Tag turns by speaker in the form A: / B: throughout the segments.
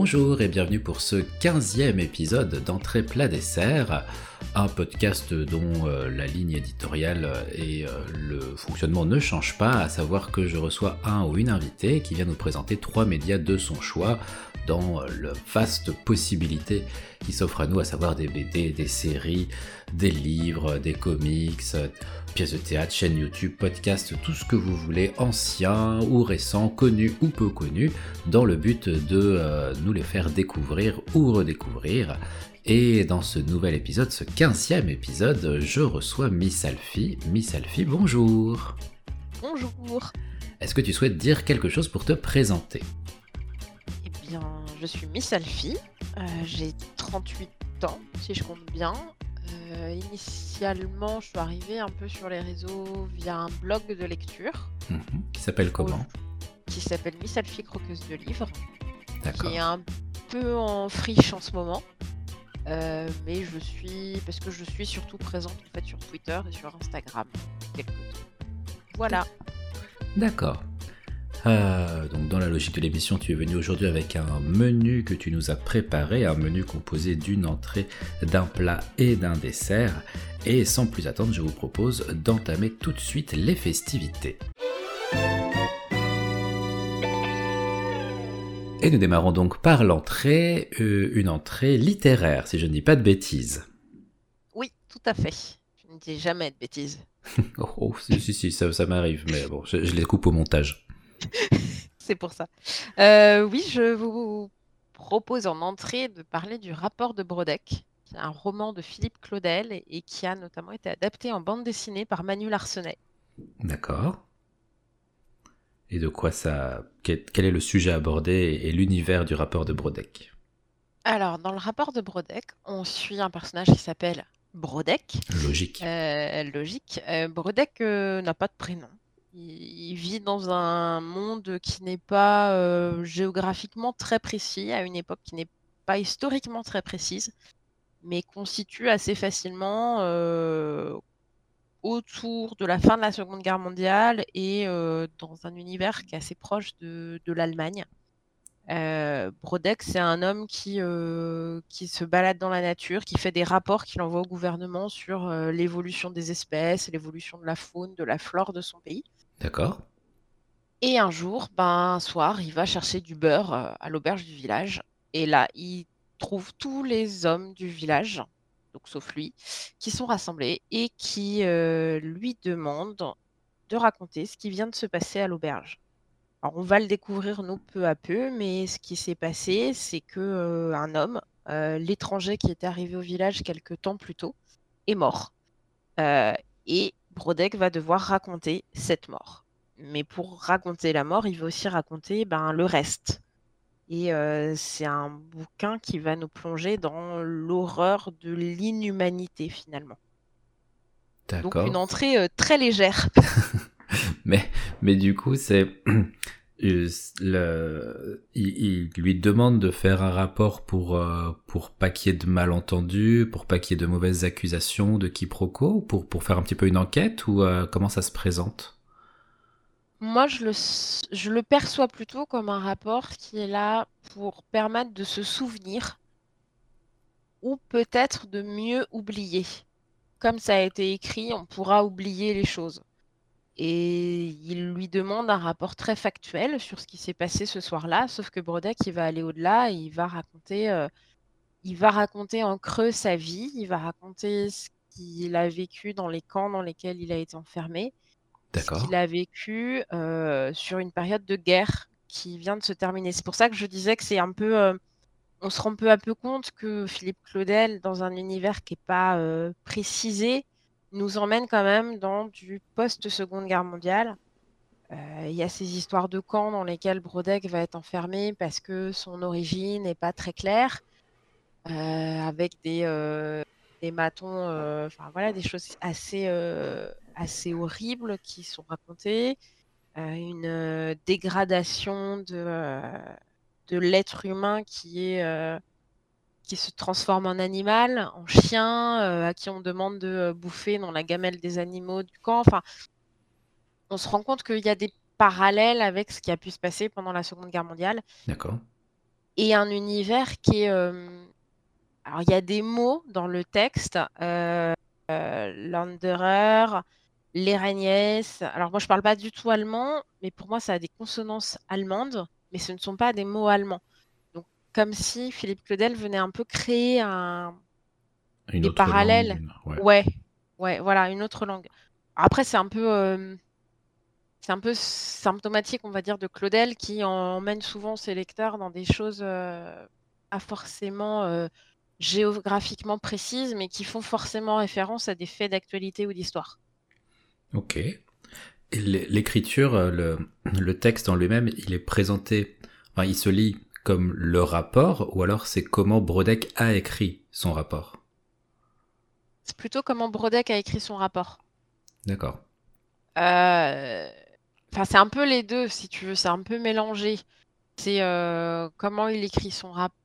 A: Bonjour et bienvenue pour ce 15e épisode d'Entrée plat dessert, un podcast dont euh, la ligne éditoriale et euh, le fonctionnement ne changent pas, à savoir que je reçois un ou une invitée qui vient nous présenter trois médias de son choix dans la vaste possibilité qui s'offre à nous, à savoir des BD, des séries, des livres, des comics, pièces de théâtre, chaîne YouTube, podcast, tout ce que vous voulez, ancien ou récent, connu ou peu connu, dans le but de euh, nous les faire découvrir ou redécouvrir. Et dans ce nouvel épisode, ce 15e épisode, je reçois Miss Alfie. Miss Alfie, bonjour.
B: Bonjour.
A: Est-ce que tu souhaites dire quelque chose pour te présenter?
B: Eh bien, je suis Miss Alfie. Euh, J'ai 38 ans, si je compte bien. Euh, initialement, je suis arrivée un peu sur les réseaux via un blog de lecture
A: Mhm. Qui s'appelle comment
B: qui s'appelle Miss Alfie Croqueuse de livres, qui est un peu en friche en ce moment. Euh, mais je suis, parce que je suis surtout présente en fait sur Twitter et sur Instagram. Voilà.
A: D'accord. Euh, donc dans la logique de l'émission, tu es venu aujourd'hui avec un menu que tu nous as préparé, un menu composé d'une entrée, d'un plat et d'un dessert. Et sans plus attendre, je vous propose d'entamer tout de suite les festivités. Et nous démarrons donc par l'entrée, euh, une entrée littéraire, si je ne dis pas de bêtises.
B: Oui, tout à fait. Je ne dis jamais de bêtises.
A: Oh, si, si, si, ça, ça m'arrive, mais bon, je, je les coupe au montage.
B: C'est pour ça. Euh, oui, je vous propose en entrée de parler du rapport de Brodeck, qui est un roman de Philippe Claudel et, qui a notamment été adapté en bande dessinée par Manu Larsenet.
A: D'accord. Et de quoi ça. Quel, est le sujet abordé et, et l'univers du rapport de Brodeck
B: Alors, dans le rapport de Brodeck, on suit un personnage qui s'appelle Brodeck.
A: Logique.
B: Euh, logique. Euh, Brodeck euh, n'a pas de prénom. Il, vit dans un monde qui n'est pas euh, géographiquement très précis, à une époque qui n'est pas historiquement très précise, mais constitue assez facilement euh, autour de la fin de la Seconde Guerre mondiale et euh, dans un univers qui est assez proche de, l'Allemagne. Euh, Brodeck, c'est un homme qui, se balade dans la nature, qui fait des rapports qu'il envoie au gouvernement sur l'évolution des espèces, l'évolution de la faune, de la flore de son pays.
A: D'accord.
B: Et un jour, ben, un soir, il va chercher du beurre euh, à l'auberge du village. Et là, il trouve tous les hommes du village, donc sauf lui, qui sont rassemblés et qui euh, lui demandent de raconter ce qui vient de se passer à l'auberge. Alors, on va le découvrir nous peu à peu, mais ce qui s'est passé, c'est que euh, un homme, l'étranger qui était arrivé au village quelque temps plus tôt, est mort. Et Brodeck va devoir raconter cette mort. Mais pour raconter la mort, il va aussi raconter ben, le reste. Et euh, c'est un bouquin qui va nous plonger dans l'horreur de l'inhumanité finalement. Donc
A: D'accord.
B: une entrée euh, très légère.
A: Mais, mais du coup, c'est. Il, lui demande de faire un rapport pour, euh, pour pas qu'il y ait de malentendus, pour pas qu'il y ait de mauvaises accusations, de quiproquos, pour, pour faire un petit peu une enquête, ou euh, comment ça se présente?
B: Moi, je le perçois plutôt comme un rapport qui est là pour permettre de se souvenir ou peut-être de mieux oublier. Comme ça a été écrit, on pourra oublier les choses. Et il lui demande un rapport très factuel sur ce qui s'est passé ce soir-là, sauf que Brodeck, il va aller au-delà et il va raconter, euh, il va raconter en creux sa vie, il va raconter ce qu'il a vécu dans les camps dans lesquels il a été enfermé ce qu'il a vécu euh, sur une période de guerre qui vient de se terminer. C'est pour ça que je disais que c'est un peu. euh, on se rend peu à peu compte que Philippe Claudel, dans un univers qui n'est pas précisé, nous emmène quand même dans du post-Seconde Guerre mondiale. Euh, Il y a ces histoires de camps dans lesquels Brodeck va être enfermé parce que son origine n'est pas très claire, euh, avec des, euh, des matons, enfin voilà, des choses assez, assez horribles qui sont racontées, une dégradation de, de l'être humain qui est qui se transforme en animal, en chien, euh, à qui on demande de euh, bouffer dans la gamelle des animaux du camp. Enfin, on se rend compte qu'il y a des parallèles avec ce qui a pu se passer pendant la Seconde Guerre mondiale.
A: D'accord.
B: et un univers qui est. Alors, il y a des mots dans le texte, euh, Landerer, l'Eragnes. Alors, moi, je parle pas du tout allemand, mais pour moi, ça a des consonances allemandes, mais ce ne sont pas des mots allemands. Comme si Philippe Claudel venait un peu créer un, des parallèles. ouais. ouais. voilà, une autre langue. Après, c'est un peu. Euh, c'est un peu symptomatique, on va dire, de Claudel qui emmène souvent ses lecteurs dans des choses euh, pas forcément euh, géographiquement précises, mais qui font forcément référence à des faits d'actualité ou d'histoire.
A: Ok. L'écriture, euh, le, texte en lui-même, il est présenté, enfin, il se lit comme le rapport, ou alors c'est comment Brodeck a écrit son rapport
B: C'est plutôt comment Brodeck a écrit son rapport.
A: D'accord.
B: Euh, enfin, c'est un peu les deux, si tu veux, c'est un peu mélangé. C'est euh, comment il écrit son rapport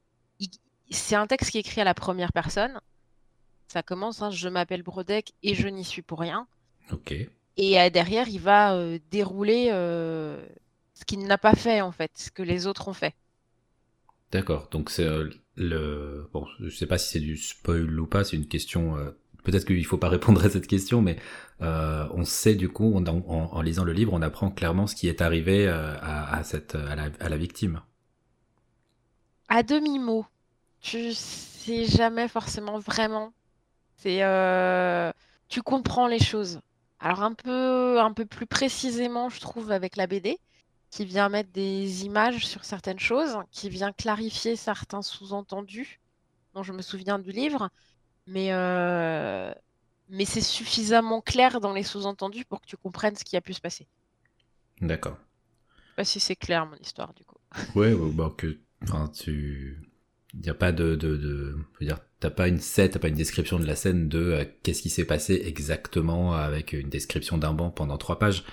B: c'est un texte qui est écrit à la première personne. Ça commence, hein, je m'appelle Brodeck et je n'y suis pour rien.
A: Ok.
B: Et euh, derrière, il va dérouler ce qu'il n'a pas fait, en fait, ce que les autres ont fait.
A: D'accord. Donc, c'est le. Bon, je sais pas si c'est du spoil ou pas, c'est une question. Peut-être qu'il faut pas répondre à cette question, mais on sait du coup, en, lisant le livre, on apprend clairement ce qui est arrivé à, cette, à la, à la victime.
B: À demi-mot tu sais jamais forcément vraiment. C'est euh, tu comprends les choses. Alors un peu un peu plus précisément, je trouve avec la BD qui vient mettre des images sur certaines choses, qui vient clarifier certains sous-entendus dont je me souviens du livre, mais euh, mais c'est suffisamment clair dans les sous-entendus pour que tu comprennes ce qui a pu se passer.
A: D'accord.
B: Je sais pas si c'est clair mon histoire du coup.
A: Ouais, bah, que enfin, tu il a pas de, de, de dire, t'as pas une scène, t'as pas une description de la scène de euh, qu'est-ce qui s'est passé exactement avec une description d'un banc pendant trois pages.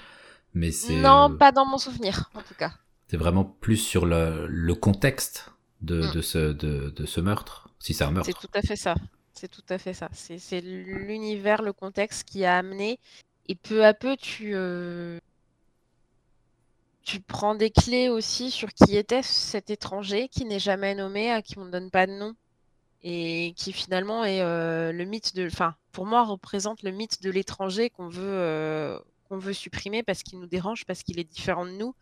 A: Mais c'est.
B: Non, pas dans mon souvenir, en tout cas.
A: C'est vraiment plus sur le, le contexte de, mm. de, ce, de, de, ce meurtre, si c'est un meurtre.
B: C'est tout à fait ça. C'est tout à fait ça. C'est l'univers, le contexte qui a amené. Et peu à peu, tu, euh, tu prends des clés aussi sur qui était cet étranger qui n'est jamais nommé, à qui on ne donne pas de nom, et qui finalement est euh, le mythe de. Enfin, pour moi, représente le mythe de l'étranger qu'on veut, euh, qu'on veut supprimer parce qu'il nous dérange, parce qu'il est différent de nous,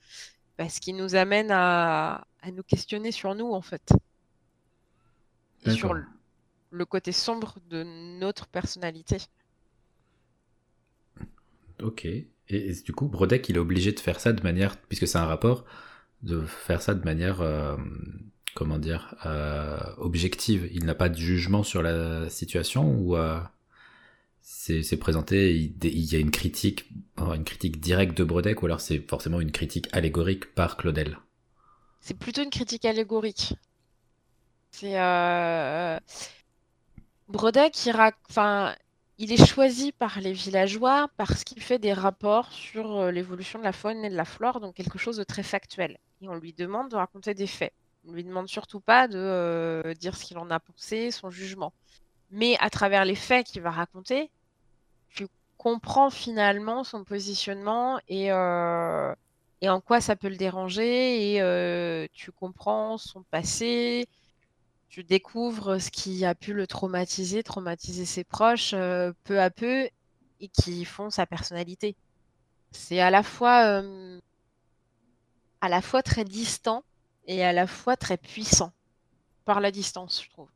B: parce qu'il nous amène à, à, nous questionner sur nous, en fait. Et sur le côté sombre de notre personnalité.
A: Ok. Et, du coup, Brodeck, il est obligé de faire ça de manière, puisque c'est un rapport, de faire ça de manière, euh, comment dire, euh, objective. Il n'a pas de jugement sur la situation ou euh, c'est présenté, il, y a une critique, une critique directe de Brodeck ou alors c'est forcément une critique allégorique par Claudel?
B: C'est plutôt une critique allégorique. C'est euh... Brodeck, il, enfin, il est choisi par les villageois parce qu'il fait des rapports sur euh, l'évolution de la faune et de la flore, donc quelque chose de très factuel. Et on lui demande de raconter des faits. On lui demande surtout pas de euh, dire ce qu'il en a pensé, son jugement. Mais à travers les faits qu'il va raconter, tu comprends finalement son positionnement et, euh, et en quoi ça peut le déranger, et tu comprends son passé, tu découvres ce qui a pu le traumatiser, traumatiser ses proches euh, peu à peu et qui font sa personnalité. C'est à la fois euh, à la fois très distant et à la fois très puissant par la distance, je trouve.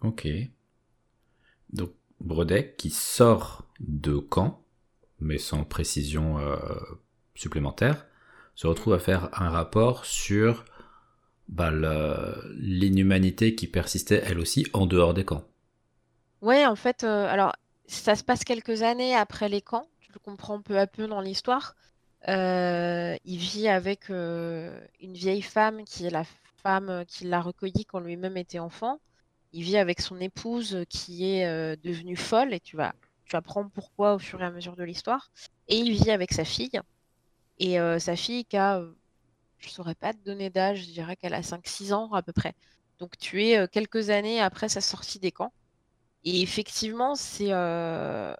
A: Ok. Donc Brodeck qui sort de camp, mais sans précision euh, supplémentaire, se retrouve à faire un rapport sur bah, l'inhumanité qui persistait elle aussi en dehors des camps.
B: Ouais, en fait, euh, alors ça se passe quelques années après les camps, tu le comprends peu à peu dans l'histoire. Euh, il vit avec une vieille femme qui est la femme qui l'a recueilli quand lui-même était enfant. Il vit avec son épouse qui est devenue folle et tu vas, tu apprends pourquoi au fur et à mesure de l'histoire. Et il vit avec sa fille. Et sa fille qui a je saurais pas te donner d'âge, je dirais qu'elle a 5-6 ans à peu près. Donc tu es euh, quelques années après sa sortie des camps. Et effectivement, c'est euh,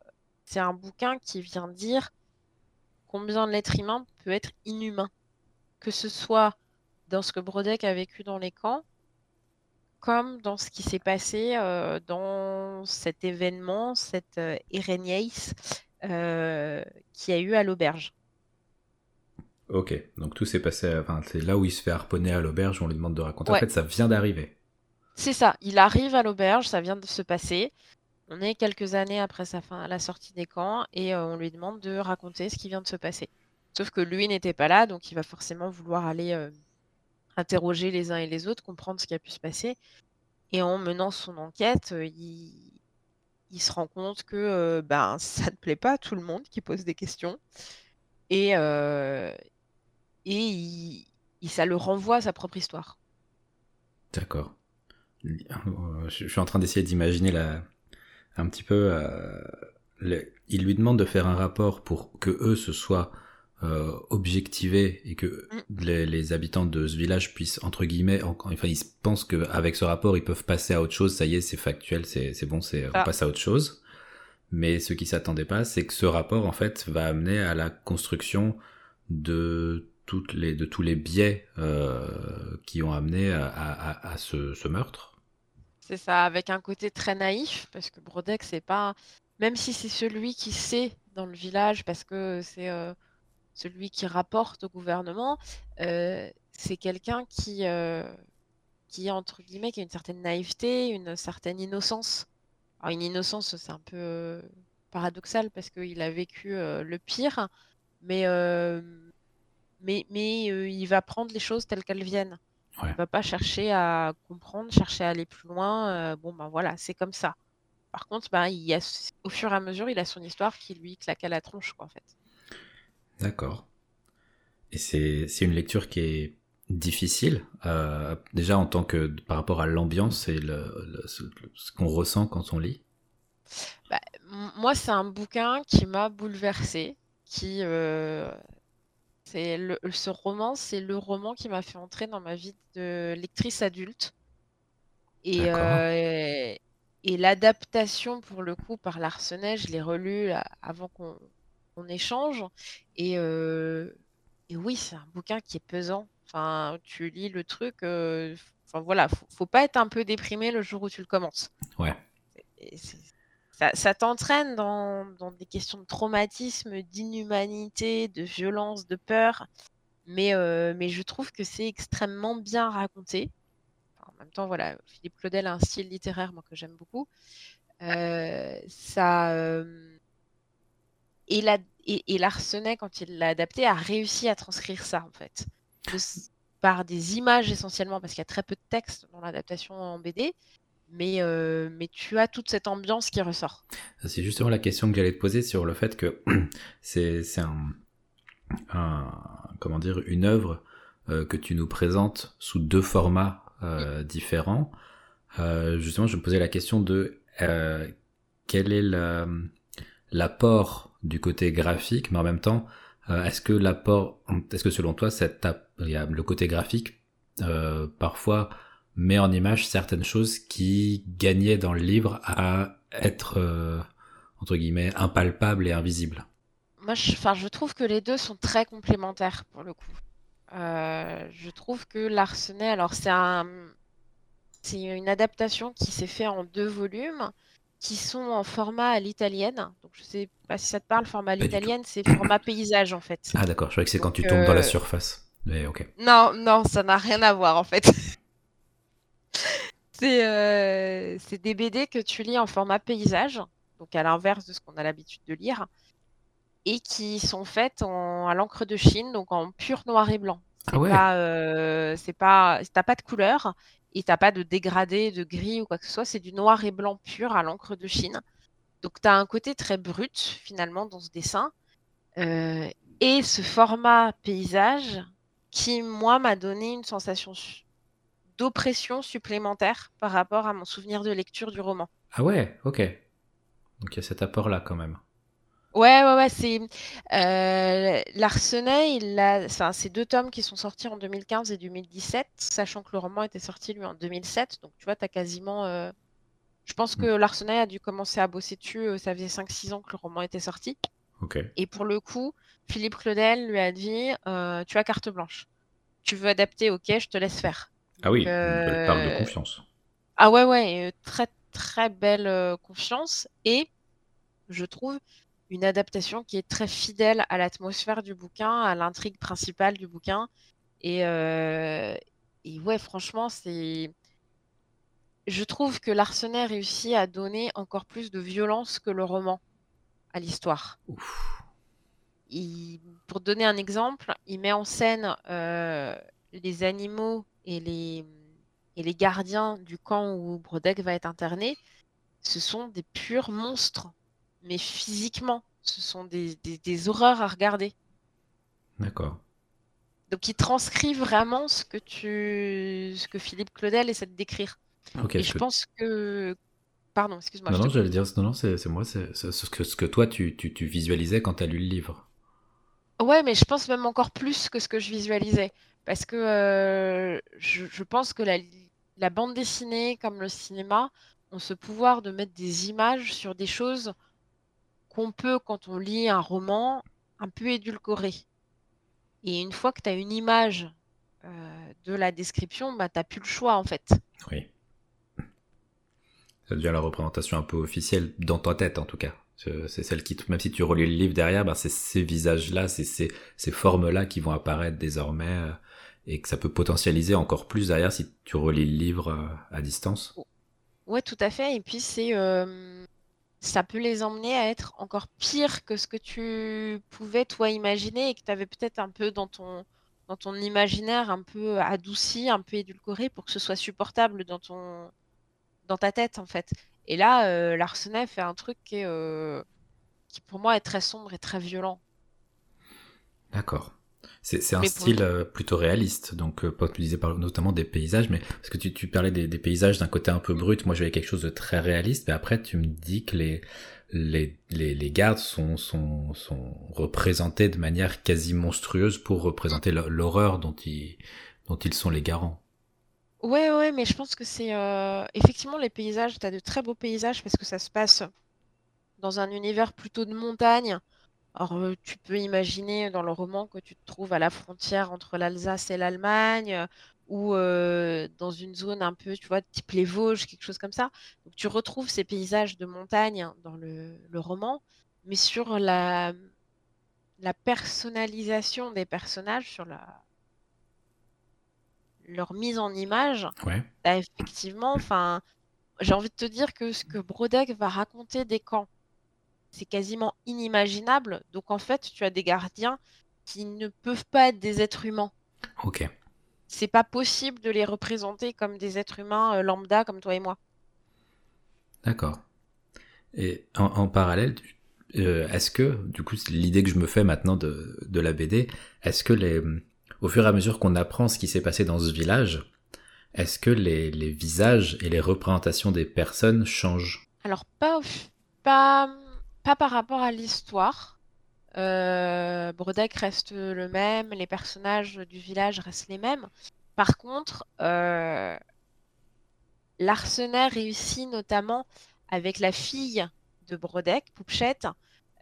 B: c'est un bouquin qui vient dire combien l'être humain peut être inhumain. Que ce soit dans ce que Brodeck a vécu dans les camps, comme dans ce qui s'est passé dans cet événement, cette euh, qui a eu à l'auberge.
A: Ok, donc tout s'est passé, enfin, c'est là où il se fait harponner à l'auberge, on lui demande de raconter. En fait, ça vient d'arriver.
B: C'est ça, il arrive à l'auberge, ça vient de se passer. On est quelques années après sa fin, la sortie des camps et euh, on lui demande de raconter ce qui vient de se passer. Sauf que lui n'était pas là, donc il va forcément vouloir aller euh, interroger les uns et les autres, comprendre ce qui a pu se passer. Et en menant son enquête, euh, il, se rend compte que ben, ça ne plaît pas à tout le monde qui pose des questions. Et, et ça le renvoie à sa propre histoire.
A: D'accord. Je suis en train d'essayer d'imaginer la, un petit peu. Euh, il lui demande de faire un rapport pour que eux se soient euh, objectivés et que mm. les, habitants de ce village puissent entre guillemets, enfin ils pensent qu'avec ce rapport ils peuvent passer à autre chose. Ça y est, c'est factuel, c'est bon, c'est on ah. passe à autre chose. Mais ce qui s'attendait pas, c'est que ce rapport en fait va amener à la construction de toutes les de tous les biais euh, qui ont amené à, ce, meurtre.
B: C'est ça, avec un côté très naïf, parce que Brodeck, c'est pas. Même si c'est celui qui sait dans le village, parce que c'est euh, celui qui rapporte au gouvernement, euh, c'est quelqu'un qui, euh, qui, entre guillemets, qui a une certaine naïveté, une certaine innocence. Alors, une innocence, c'est un peu paradoxal parce qu'il a vécu le pire, mais, mais, mais il va prendre les choses telles qu'elles viennent. Ouais. va pas chercher à comprendre, chercher à aller plus loin. Euh, bon, ben voilà, c'est comme ça. Par contre, ben, il y a, au fur et à mesure, il a son histoire qui lui claque à la tronche, quoi, en fait.
A: D'accord. Et c'est une lecture qui est difficile, euh, déjà en tant que par rapport à l'ambiance et le, ce, qu'on ressent quand on lit?
B: Bah, moi, c'est un bouquin qui m'a bouleversé, qui euh, c'est le, ce roman, c'est le roman qui m'a fait entrer dans ma vie de lectrice adulte. Et, euh, et l'adaptation, pour le coup, par Larsenet, je l'ai relu avant qu'on échange. Et, euh, et oui, c'est un bouquin qui est pesant. Enfin, tu lis le truc. Euh, enfin voilà, faut, faut pas être un peu déprimé le jour où tu le commences.
A: Ouais
B: ça, t'entraîne dans, des questions de traumatisme, d'inhumanité, de violence, de peur. Mais, euh, mais je trouve que c'est extrêmement bien raconté. en même temps, voilà, Philippe Claudel a un style littéraire moi, que j'aime beaucoup. Euh, ça, euh, et, la, et, Larsenet, quand il l'a adapté, a réussi à transcrire ça, en fait. par des images essentiellement, parce qu'il y a très peu de texte dans l'adaptation en BD, mais, euh, mais tu as toute cette ambiance qui ressort.
A: C'est justement la question que j'allais te poser sur le fait que c'est un, comment dire, une œuvre euh, que tu nous présentes sous deux formats euh, différents. justement, je me posais la question de quel est l'apport du côté graphique, mais en même temps, est-ce que l'apport, est-ce que selon toi, cette, le côté graphique parfois met en image certaines choses qui gagnaient dans le livre à être, euh, entre guillemets, impalpables et invisibles?
B: Moi, je, trouve que les deux sont très complémentaires pour le coup. Euh, je trouve que Larsenet, alors c'est un, c'est une adaptation qui s'est fait en deux volumes qui sont en format à l'italienne. Donc je sais pas si ça te parle, format à l'italienne, c'est format paysage en fait.
A: Ah d'accord, je croyais que c'est quand tu tombes dans la euh, surface. Mais ok.
B: Non, non, ça n'a rien à voir en fait. Euh, c'est des BD que tu lis en format paysage, donc à l'inverse de ce qu'on a l'habitude de lire, et qui sont faites à l'encre de Chine, donc en pur noir et blanc. Ah ouais. pas, euh, c'est pas, t'as pas de couleur et t'as pas de dégradé, de gris ou quoi que ce soit. C'est du noir et blanc pur à l'encre de Chine. Donc tu as un côté très brut finalement dans ce dessin. Euh, et ce format paysage qui, moi, m'a donné une sensation d'oppression supplémentaire par rapport à mon souvenir de lecture du roman.
A: Ah ouais, ok. Donc il y a cet apport-là quand même.
B: Ouais, ouais, ouais, c'est euh, Larsenet, il a, enfin, c'est deux tomes qui sont sortis en 2015 et 2017, sachant que le roman était sorti lui en 2007. Donc tu vois, tu as quasiment. Euh, je pense que mm. Larsenet a dû commencer à bosser dessus, euh, ça faisait 5-6 ans que le roman était sorti.
A: Ok.
B: Et pour le coup, Philippe Claudel lui a dit Tu as carte blanche tu veux adapter, ok, je te laisse faire.
A: Ah oui, une part de confiance.
B: Ah ouais, ouais, très très belle confiance et je trouve une adaptation qui est très fidèle à l'atmosphère du bouquin, à l'intrigue principale du bouquin. Et, et ouais, franchement, c'est. Je trouve que Larsenet réussit à donner encore plus de violence que le roman à l'histoire. Pour donner un exemple, il met en scène les animaux et les, et les gardiens du camp où Brodek va être interné. Ce sont des purs monstres mais physiquement. Ce sont des, horreurs à regarder.
A: D'accord.
B: Donc il transcrit vraiment ce que tu, ce que Philippe Claudel essaie de décrire.
A: Et
B: je pense que, pardon, excuse-moi.
A: Non, non, j'allais dire, non, non, c'est moi, c'est ce que, ce que toi tu, tu, tu visualisais quand tu as lu le livre.
B: Ouais, mais je pense même encore plus que ce que je visualisais, parce que euh, je, je, pense que la, la bande dessinée, comme le cinéma, ont ce pouvoir de mettre des images sur des choses qu'on peut, quand on lit un roman, un peu édulcorer. Et une fois que tu as une image euh, de la description, bah, tu n'as plus le choix en fait.
A: Oui. Ça devient la représentation un peu officielle dans ta tête en tout cas. C'est celle qui, même si tu relis le livre derrière, bah, c'est ces visages-là, c'est ces, ces formes-là qui vont apparaître désormais euh, et que ça peut potentialiser encore plus derrière si tu relis le livre euh, à distance.
B: Ouais, tout à fait. Et puis c'est ça peut les emmener à être encore pire que ce que tu pouvais toi imaginer et que tu avais peut-être un peu dans ton, dans ton imaginaire un peu adouci, un peu édulcoré pour que ce soit supportable dans, ton, dans ta tête en fait. Et là, euh, fait un truc qui, euh, qui pour moi est très sombre et très violent.
A: D'accord. C'est un style euh, plutôt réaliste, donc euh, pas utiliser par, notamment des paysages, mais parce que tu, tu parlais des, des paysages d'un côté un peu brut, moi j'avais quelque chose de très réaliste, mais après tu me dis que les les, les, les gardes sont, sont, sont représentés de manière quasi monstrueuse pour représenter l'horreur dont ils, dont ils sont les garants.
B: Ouais, ouais, mais je pense que c'est euh, effectivement les paysages, tu as de très beaux paysages parce que ça se passe dans un univers plutôt de montagne alors, tu peux imaginer dans le roman que tu te trouves à la frontière entre l'Alsace et l'Allemagne, ou dans une zone un peu, tu vois, type les Vosges, quelque chose comme ça. Donc, tu retrouves ces paysages de montagne dans le, roman, mais sur la, la personnalisation des personnages, sur la, leur mise en image,
A: ouais.
B: Bah, effectivement, enfin, j'ai envie de te dire que ce que Brodeck va raconter des camps, c'est quasiment inimaginable. Donc en fait, tu as des gardiens qui ne peuvent pas être des êtres humains.
A: Ok.
B: C'est pas possible de les représenter comme des êtres humains euh, lambda comme toi et moi.
A: D'accord. Et en, parallèle, euh, est-ce que, du coup, l'idée que je me fais maintenant de, la BD, est-ce que les, au fur et à mesure qu'on apprend ce qui s'est passé dans ce village, est-ce que les, les, visages et les représentations des personnes changent?
B: Alors pas, pas pas par rapport à l'histoire. Euh, reste le même, les personnages du village restent les mêmes. Par contre, euh, réussit notamment avec la fille de Brodek, Poupchette.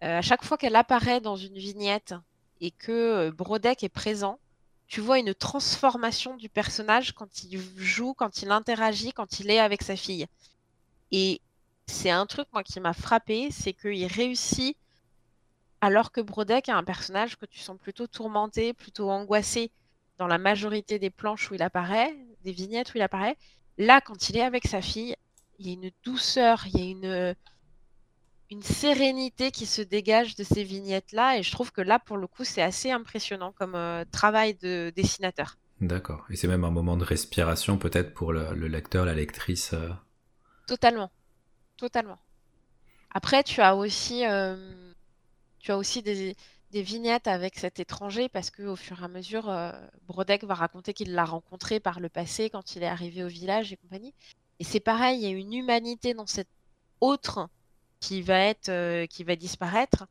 B: Euh, à chaque fois qu'elle apparaît dans une vignette et que Brodek est présent, tu vois une transformation du personnage quand il joue, quand il interagit, quand il est avec sa fille. Et c'est un truc moi qui m'a frappé, c'est qu'il réussit alors que Brodeck est un personnage que tu sens plutôt tourmenté, plutôt angoissé dans la majorité des planches où il apparaît, des vignettes où il apparaît. Là, quand il est avec sa fille, il y a une douceur, il y a une, une sérénité qui se dégage de ces vignettes-là. Et je trouve que là, pour le coup, c'est assez impressionnant comme euh, travail de dessinateur.
A: D'accord. Et c'est même un moment de respiration peut-être pour le, lecteur, la lectrice. Euh.
B: Totalement. Totalement. Après, tu as aussi, euh, tu as aussi des, vignettes avec cet étranger parce qu'au fur et à mesure, euh, Brodeck va raconter qu'il l'a rencontré par le passé quand il est arrivé au village et compagnie. Et c'est pareil, il y a une humanité dans cet autre qui va être, euh, qui va disparaître,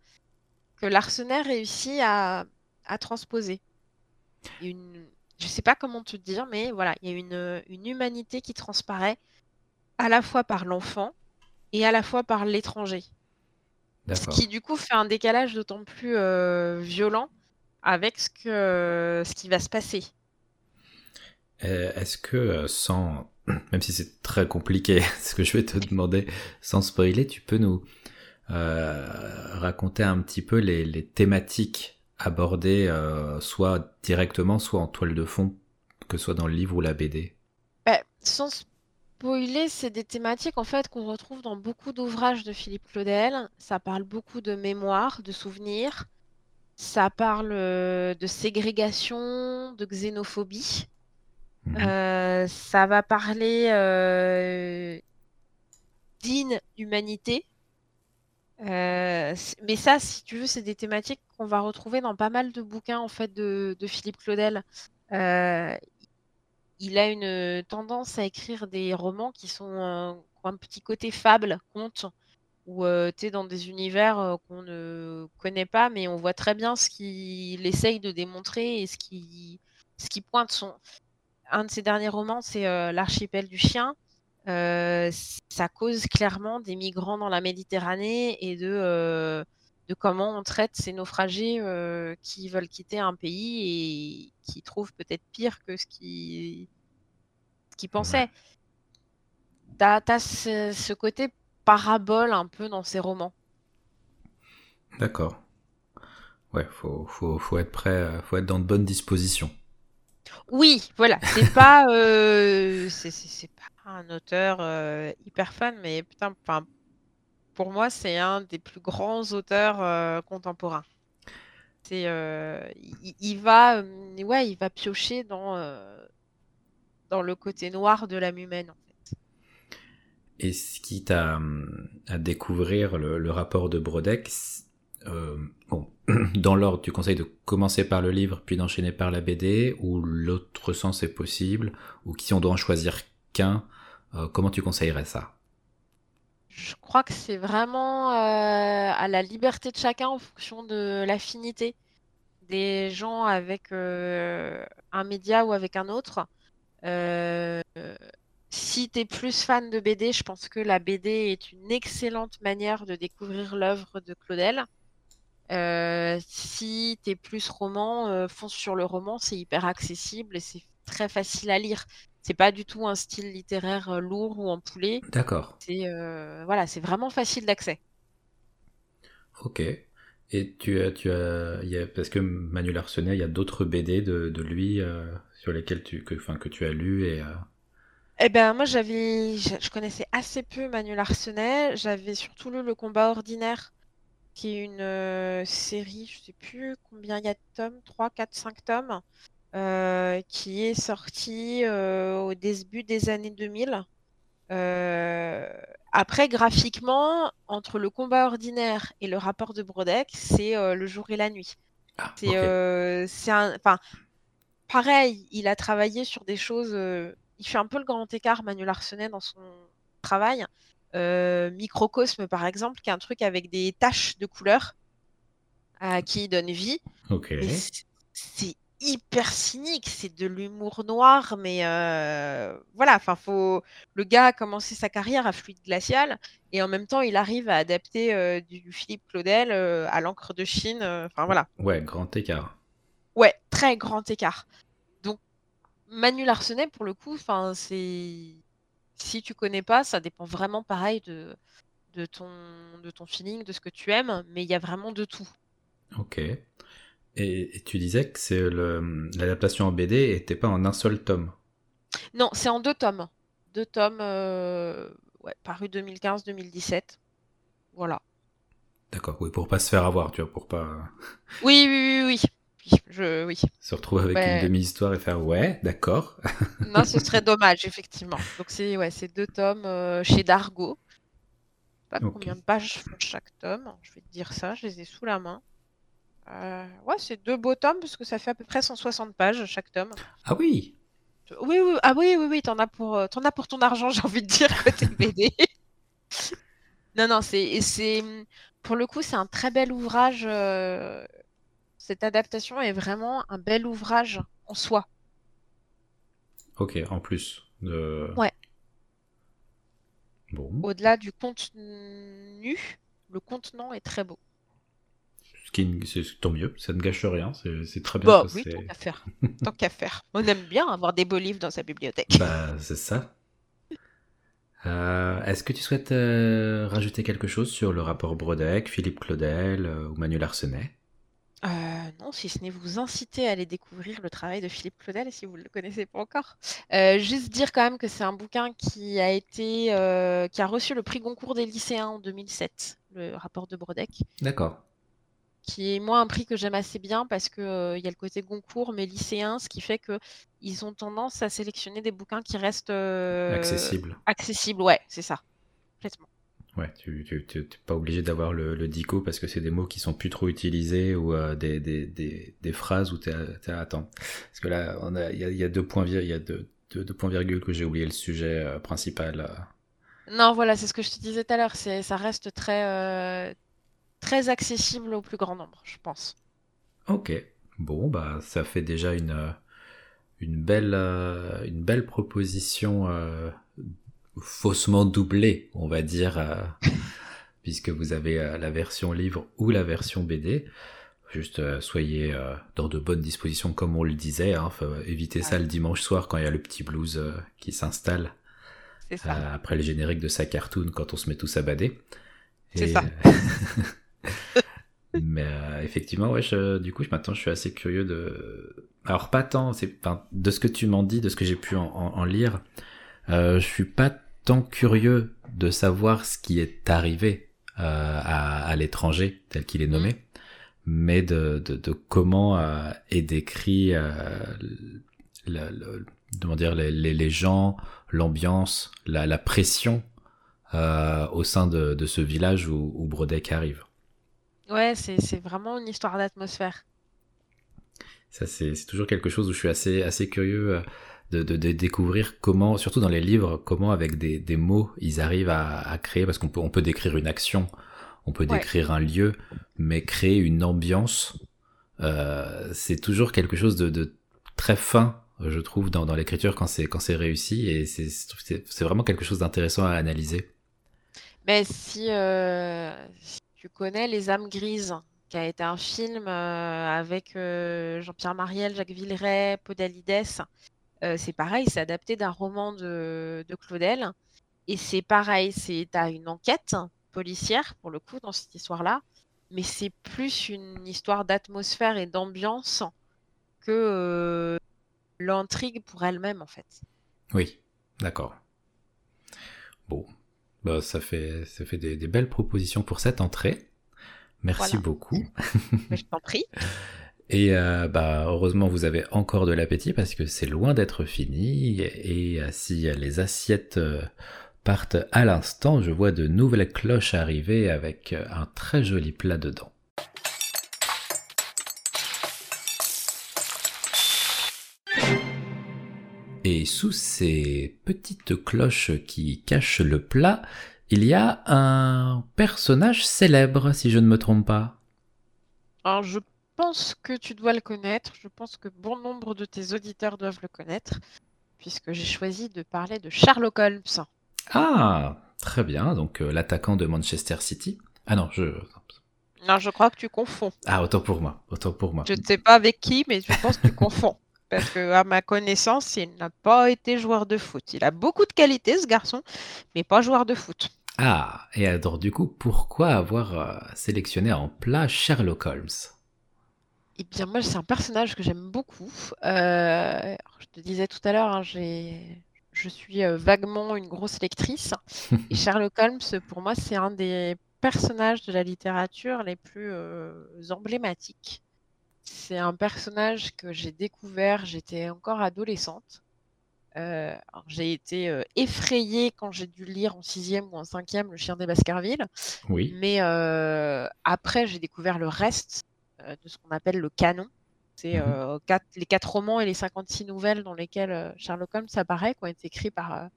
B: que Larsenet réussit à, transposer. Une, je sais pas comment te dire, mais voilà, il y a une, une humanité qui transparaît à la fois par l'enfant, et à la fois par l'étranger. Ce qui du coup fait un décalage d'autant plus euh, violent avec ce, que, ce qui va se passer.
A: Est-ce que sans, même si c'est très compliqué, ce que je vais te demander, sans spoiler, tu peux nous raconter un petit peu les, les thématiques abordées, soit directement, soit en toile de fond, que ce soit dans le livre ou la BD
B: bah, Sans spoiler, c'est des thématiques en fait qu'on retrouve dans beaucoup d'ouvrages de Philippe Claudel. Ça parle beaucoup de mémoire, de souvenirs. Ça parle euh, de ségrégation, de xénophobie. Mhm. Euh, ça va parler euh, d'inhumanité. mais ça, si tu veux, c'est des thématiques qu'on va retrouver dans pas mal de bouquins en fait de, de Philippe Claudel il a une tendance à écrire des romans qui sont euh, un petit côté fable, conte, où euh, tu es dans des univers euh, qu'on ne connaît pas, mais on voit très bien ce qu'il essaye de démontrer et ce qui, ce qui pointe son. Un de ses derniers romans, c'est L'archipel du chien. ça cause clairement des migrants dans la Méditerranée et de, de comment on traite ces naufragés qui veulent quitter un pays et qui trouvent peut-être pire que ce qui qui pensait. T'as as ce, côté parabole un peu dans ces romans.
A: D'accord. Ouais, faut, faut, faut, être prêt, euh, faut être dans de bonnes dispositions.
B: Oui, voilà. C'est pas, euh, c'est pas un auteur euh, hyper fun, mais putain, pour moi, c'est un des plus grands auteurs euh, contemporains. C'est, il, il, va, ouais, il va piocher dans dans le côté noir de l'âme humaine.
A: Et ce qui t'a à découvrir le, rapport de Brodeck, euh, bon, dans l'ordre, tu conseilles de commencer par le livre puis d'enchaîner par la BD, ou l'autre sens est possible, ou si on doit en choisir qu'un, euh, comment tu conseillerais ça?
B: Je crois que c'est vraiment euh, à la liberté de chacun en fonction de l'affinité des gens avec un média ou avec un autre. Euh, si tu es plus fan de BD, je pense que la BD est une excellente manière de découvrir l'œuvre de Claudel. Euh, si tu es plus roman, euh, fonce sur le roman, c'est hyper accessible et c'est très facile à lire. C'est pas du tout un style littéraire lourd ou empoulé.
A: D'accord.
B: C'est voilà, c'est vraiment facile d'accès.
A: Ok. Et tu as, tu as, parce que Manuel Arsenet, il y a d'autres BD de, de lui sur lesquels tu, que, que tu as lu et. Euh,
B: eh ben moi j'avais, je, connaissais assez peu Manuel Arsenet. J'avais surtout lu Le Combat ordinaire, qui est une euh, série, je sais plus combien il y a de tomes, 3, 4, 5 tomes, euh, qui est sortie au début des années 2000. après, graphiquement, entre le combat ordinaire et le rapport de Brodeck, c'est le jour et la nuit. Ah, c'est un, enfin, pareil, il a travaillé sur des choses. Euh, il fait un peu le grand écart, Manuel Arsenet, dans son travail. Euh, Microcosme, par exemple, qui est un truc avec des taches de couleur à qui donne vie.
A: Ok.
B: C'est hyper cynique, c'est de l'humour noir, mais euh, voilà, enfin, faut. Le gars a commencé sa carrière à Fluide Glacial et en même temps, il arrive à adapter du Philippe Claudel à l'encre de Chine. Enfin voilà.
A: Ouais, grand écart.
B: Ouais, très grand écart. Donc, Manu Larsenet, pour le coup, enfin, c'est. Si tu connais pas, ça dépend vraiment pareil de, de, ton, de ton feeling, de ce que tu aimes, mais il y a vraiment de tout.
A: Ok. Et, tu disais que c'est l'adaptation en BD n'était pas en un seul tome.
B: Non, c'est en deux tomes. Deux tomes euh, ouais, parus 2015-2017. Voilà.
A: D'accord, oui, pour pas se faire avoir, tu vois, pour pas.
B: Oui, oui, oui, oui je, oui.
A: Se retrouver avec une demi-histoire et faire ouais, d'accord.
B: non, ce serait dommage, effectivement. Donc c'est ouais, deux tomes euh, chez Dargo. Pas combien de pages font chaque tome. Je vais te dire ça, je les ai sous la main. Euh, ouais, c'est deux beaux tomes parce que ça fait à peu près 160 pages chaque tome.
A: Ah oui.
B: Oui, oui, ah oui, oui, oui, t'en as pour, euh, en as pour ton argent, j'ai envie de dire côté BD. non, non, c'est, c'est, pour le coup, c'est un très bel ouvrage cette adaptation est vraiment un bel ouvrage en soi.
A: Ok, en plus de.
B: Ouais.
A: Bon.
B: Au-delà du contenu, le contenant est très beau.
A: Qui, tant mieux, ça ne gâche rien, c'est très bien.
B: Bah, oui, tant qu'à faire. tant qu'à faire. On aime bien avoir des beaux livres dans sa bibliothèque.
A: Bah, c'est ça. Euh, est-ce que tu souhaites euh, rajouter quelque chose sur le rapport Brodeck, Philippe Claudel euh, ou Manuel Arsenet?
B: Non, si ce n'est vous inciter à aller découvrir le travail de Philippe Claudel si vous ne le connaissez pas encore. juste dire quand même que c'est un bouquin qui a été, qui a reçu le prix Goncourt des lycéens en 2007, le rapport de Brodeck.
A: D'accord
B: qui est moi un prix que j'aime assez bien parce que euh, il y a le côté Goncourt mais lycéen, ce qui fait que ils ont tendance à sélectionner des bouquins qui restent euh,
A: accessibles.
B: Accessibles, ouais, c'est ça, complètement.
A: Ouais, tu n'es pas obligé d'avoir le, le, dico parce que c'est des mots qui sont plus trop utilisés ou euh, des, des, des, des, phrases où tu es à attendre. Parce que là, il y a, y a, deux points, il y a deux, deux, points virgules que j'ai oublié le sujet principal.
B: Non, voilà, c'est ce que je te disais tout à l'heure. Ça reste très, très accessible au plus grand nombre, je pense.
A: Ok, bon, bah ça fait déjà une, euh, une, belle, euh, une belle proposition euh, faussement doublée, on va dire, puisque vous avez la version livre ou la version BD. Juste soyez dans de bonnes dispositions, comme on le disait. Hein, faut éviter ça le dimanche soir quand il y a le petit blues qui s'installe. après le générique de sa cartoon, quand on se met tous à bader.
B: C'est ça.
A: Mais euh, effectivement, ouais, du coup, maintenant, je suis assez curieux de. Alors, pas tant, c'est, de ce que tu m'en dis, de ce que j'ai pu en, lire, euh, je suis pas tant curieux de savoir ce qui est arrivé euh, à, l'étranger, tel qu'il est nommé, mm. mais de, de, comment euh, est décrit euh, le, dire, les, les, gens, l'ambiance, la, la pression au sein de, de ce village où, où Brodeck arrive.
B: Ouais, c'est vraiment une histoire d'atmosphère.
A: Ça, c'est toujours quelque chose où je suis assez, assez curieux euh, de, de, découvrir comment, surtout dans les livres, comment avec des, des mots ils arrivent à, à créer, parce qu'on peut, on peut décrire une action, on peut décrire un lieu, mais créer une ambiance, euh, c'est toujours quelque chose de, de, très fin, je trouve, dans, dans l'écriture quand c'est quand c'est réussi, et c'est vraiment quelque chose d'intéressant à analyser.
B: Mais si, euh, tu connais Les âmes grises, qui a été un film euh, avec euh, Jean-Pierre Mariel, Jacques Villeray, Podalides. Euh, c'est pareil, c'est adapté d'un roman de, Claudel. Et c'est pareil, c'est as une enquête policière, pour le coup, dans cette histoire-là. Mais c'est plus une histoire d'atmosphère et d'ambiance que l'intrigue pour elle-même, en fait.
A: Oui, d'accord. Bon, bah, ça fait, ça fait des, belles propositions pour cette entrée. Merci beaucoup.
B: Je t'en prie.
A: Et euh, bah, heureusement, vous avez encore de l'appétit parce que c'est loin d'être fini. Et euh, si les assiettes euh, partent à l'instant, je vois de nouvelles cloches arriver avec un très joli plat dedans. Et sous ces petites cloches qui cachent le plat, il y a un personnage célèbre, si je ne me trompe pas.
B: Alors, je pense que tu dois le connaître. Je pense que bon nombre de tes auditeurs doivent le connaître, puisque j'ai choisi de parler de Sherlock Holmes.
A: Ah, très bien. Donc, euh, l'attaquant de Manchester City. Ah non, je.
B: Non, je crois que tu confonds.
A: Ah, autant pour moi. Autant pour moi.
B: Je ne sais pas avec qui, mais je pense que tu confonds parce que à ma connaissance, il n'a pas été joueur de foot. Il a beaucoup de qualités, ce garçon, mais pas joueur de foot.
A: Ah, et alors du coup, pourquoi avoir euh, sélectionné en plat Sherlock Holmes?
B: Eh bien, moi, c'est un personnage que j'aime beaucoup. Euh, je te disais tout à l'heure, hein, je suis euh, vaguement une grosse lectrice. et Sherlock Holmes, pour moi, c'est un des personnages de la littérature les plus emblématiques. C'est un personnage que j'ai découvert, j'étais encore adolescente. Euh, j'ai été euh, effrayée quand j'ai dû lire en sixième ou en cinquième Le Chien des Baskerville.
A: Oui.
B: Mais euh, après, j'ai découvert le reste de ce qu'on appelle le canon. C'est mhm. les quatre romans et les 56 nouvelles dans lesquelles Sherlock Holmes apparaît, qui ont été écrits par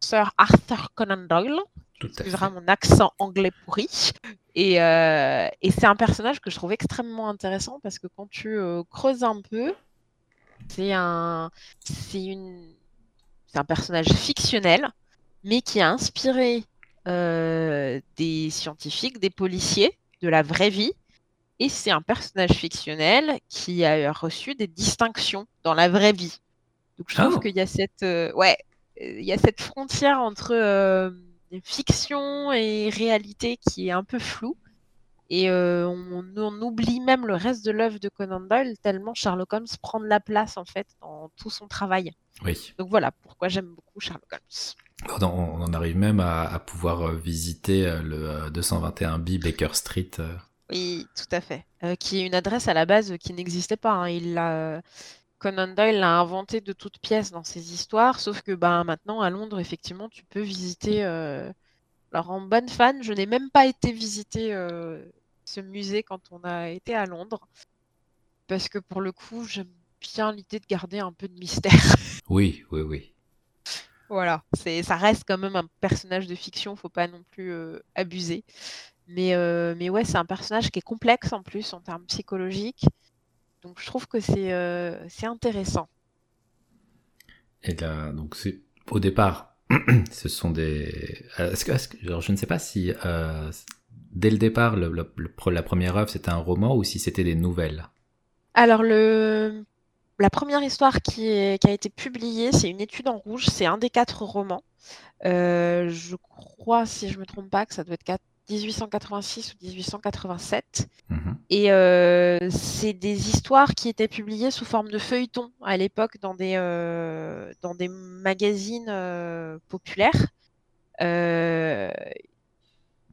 B: Sir Arthur Conan Doyle. Excusera mon accent anglais pourri. Euh, et, c'est un personnage que je trouve extrêmement intéressant parce que quand tu euh, creuses un peu, c'est un, c'est une, c'est un personnage fictionnel, mais qui a inspiré euh, des scientifiques, des policiers, de la vraie vie, Et c'est un personnage fictionnel qui a reçu des distinctions dans la vraie vie. Donc je trouve
A: Oh.
B: qu'il y a cette, ouais, il y a cette frontière entre fiction et réalité qui est un peu floue. Et euh, on, on oublie même le reste de l'œuvre de Conan Doyle tellement Sherlock Holmes prend de la place en fait dans tout son travail.
A: Oui.
B: Donc voilà pourquoi j'aime beaucoup Sherlock Holmes.
A: On, on en arrive même à, à pouvoir euh, visiter euh, le euh, 221B Baker Street.
B: Oui, tout à fait. Euh, qui est une adresse à la base qui n'existait pas. hein. Il l'a, Conan Doyle l'a inventé de toutes pièces dans ses histoires, sauf que ben, maintenant à Londres, effectivement, tu peux visiter. euh, Alors en bonne fan, je n'ai même pas été visiter euh, ce musée quand on a été à Londres, parce que pour le coup, j'aime bien l'idée de garder un peu de mystère.
A: Oui, oui, oui.
B: Voilà, c'est, ça reste quand même un personnage de fiction, faut pas non plus euh, abuser. Mais, mais ouais, c'est un personnage qui est complexe en plus en termes psychologiques. Donc je trouve que c'est euh, intéressant.
A: Et là, donc au départ, ce sont des. euh, Est-ce que, je ne sais pas si euh, dès le départ, le- le- le- la première œuvre c'était un roman ou si c'était des nouvelles?
B: Alors le, la première histoire qui, est- qui a été publiée, c'est une étude en rouge, c'est un des quatre romans. Euh, je crois, si je me trompe pas, que ça doit être quat- 1886 ou 1887.
A: Mhm.
B: Et euh, c'est des histoires qui étaient publiées sous forme de feuilletons à l'époque dans des, euh, dans des magazines euh, populaires.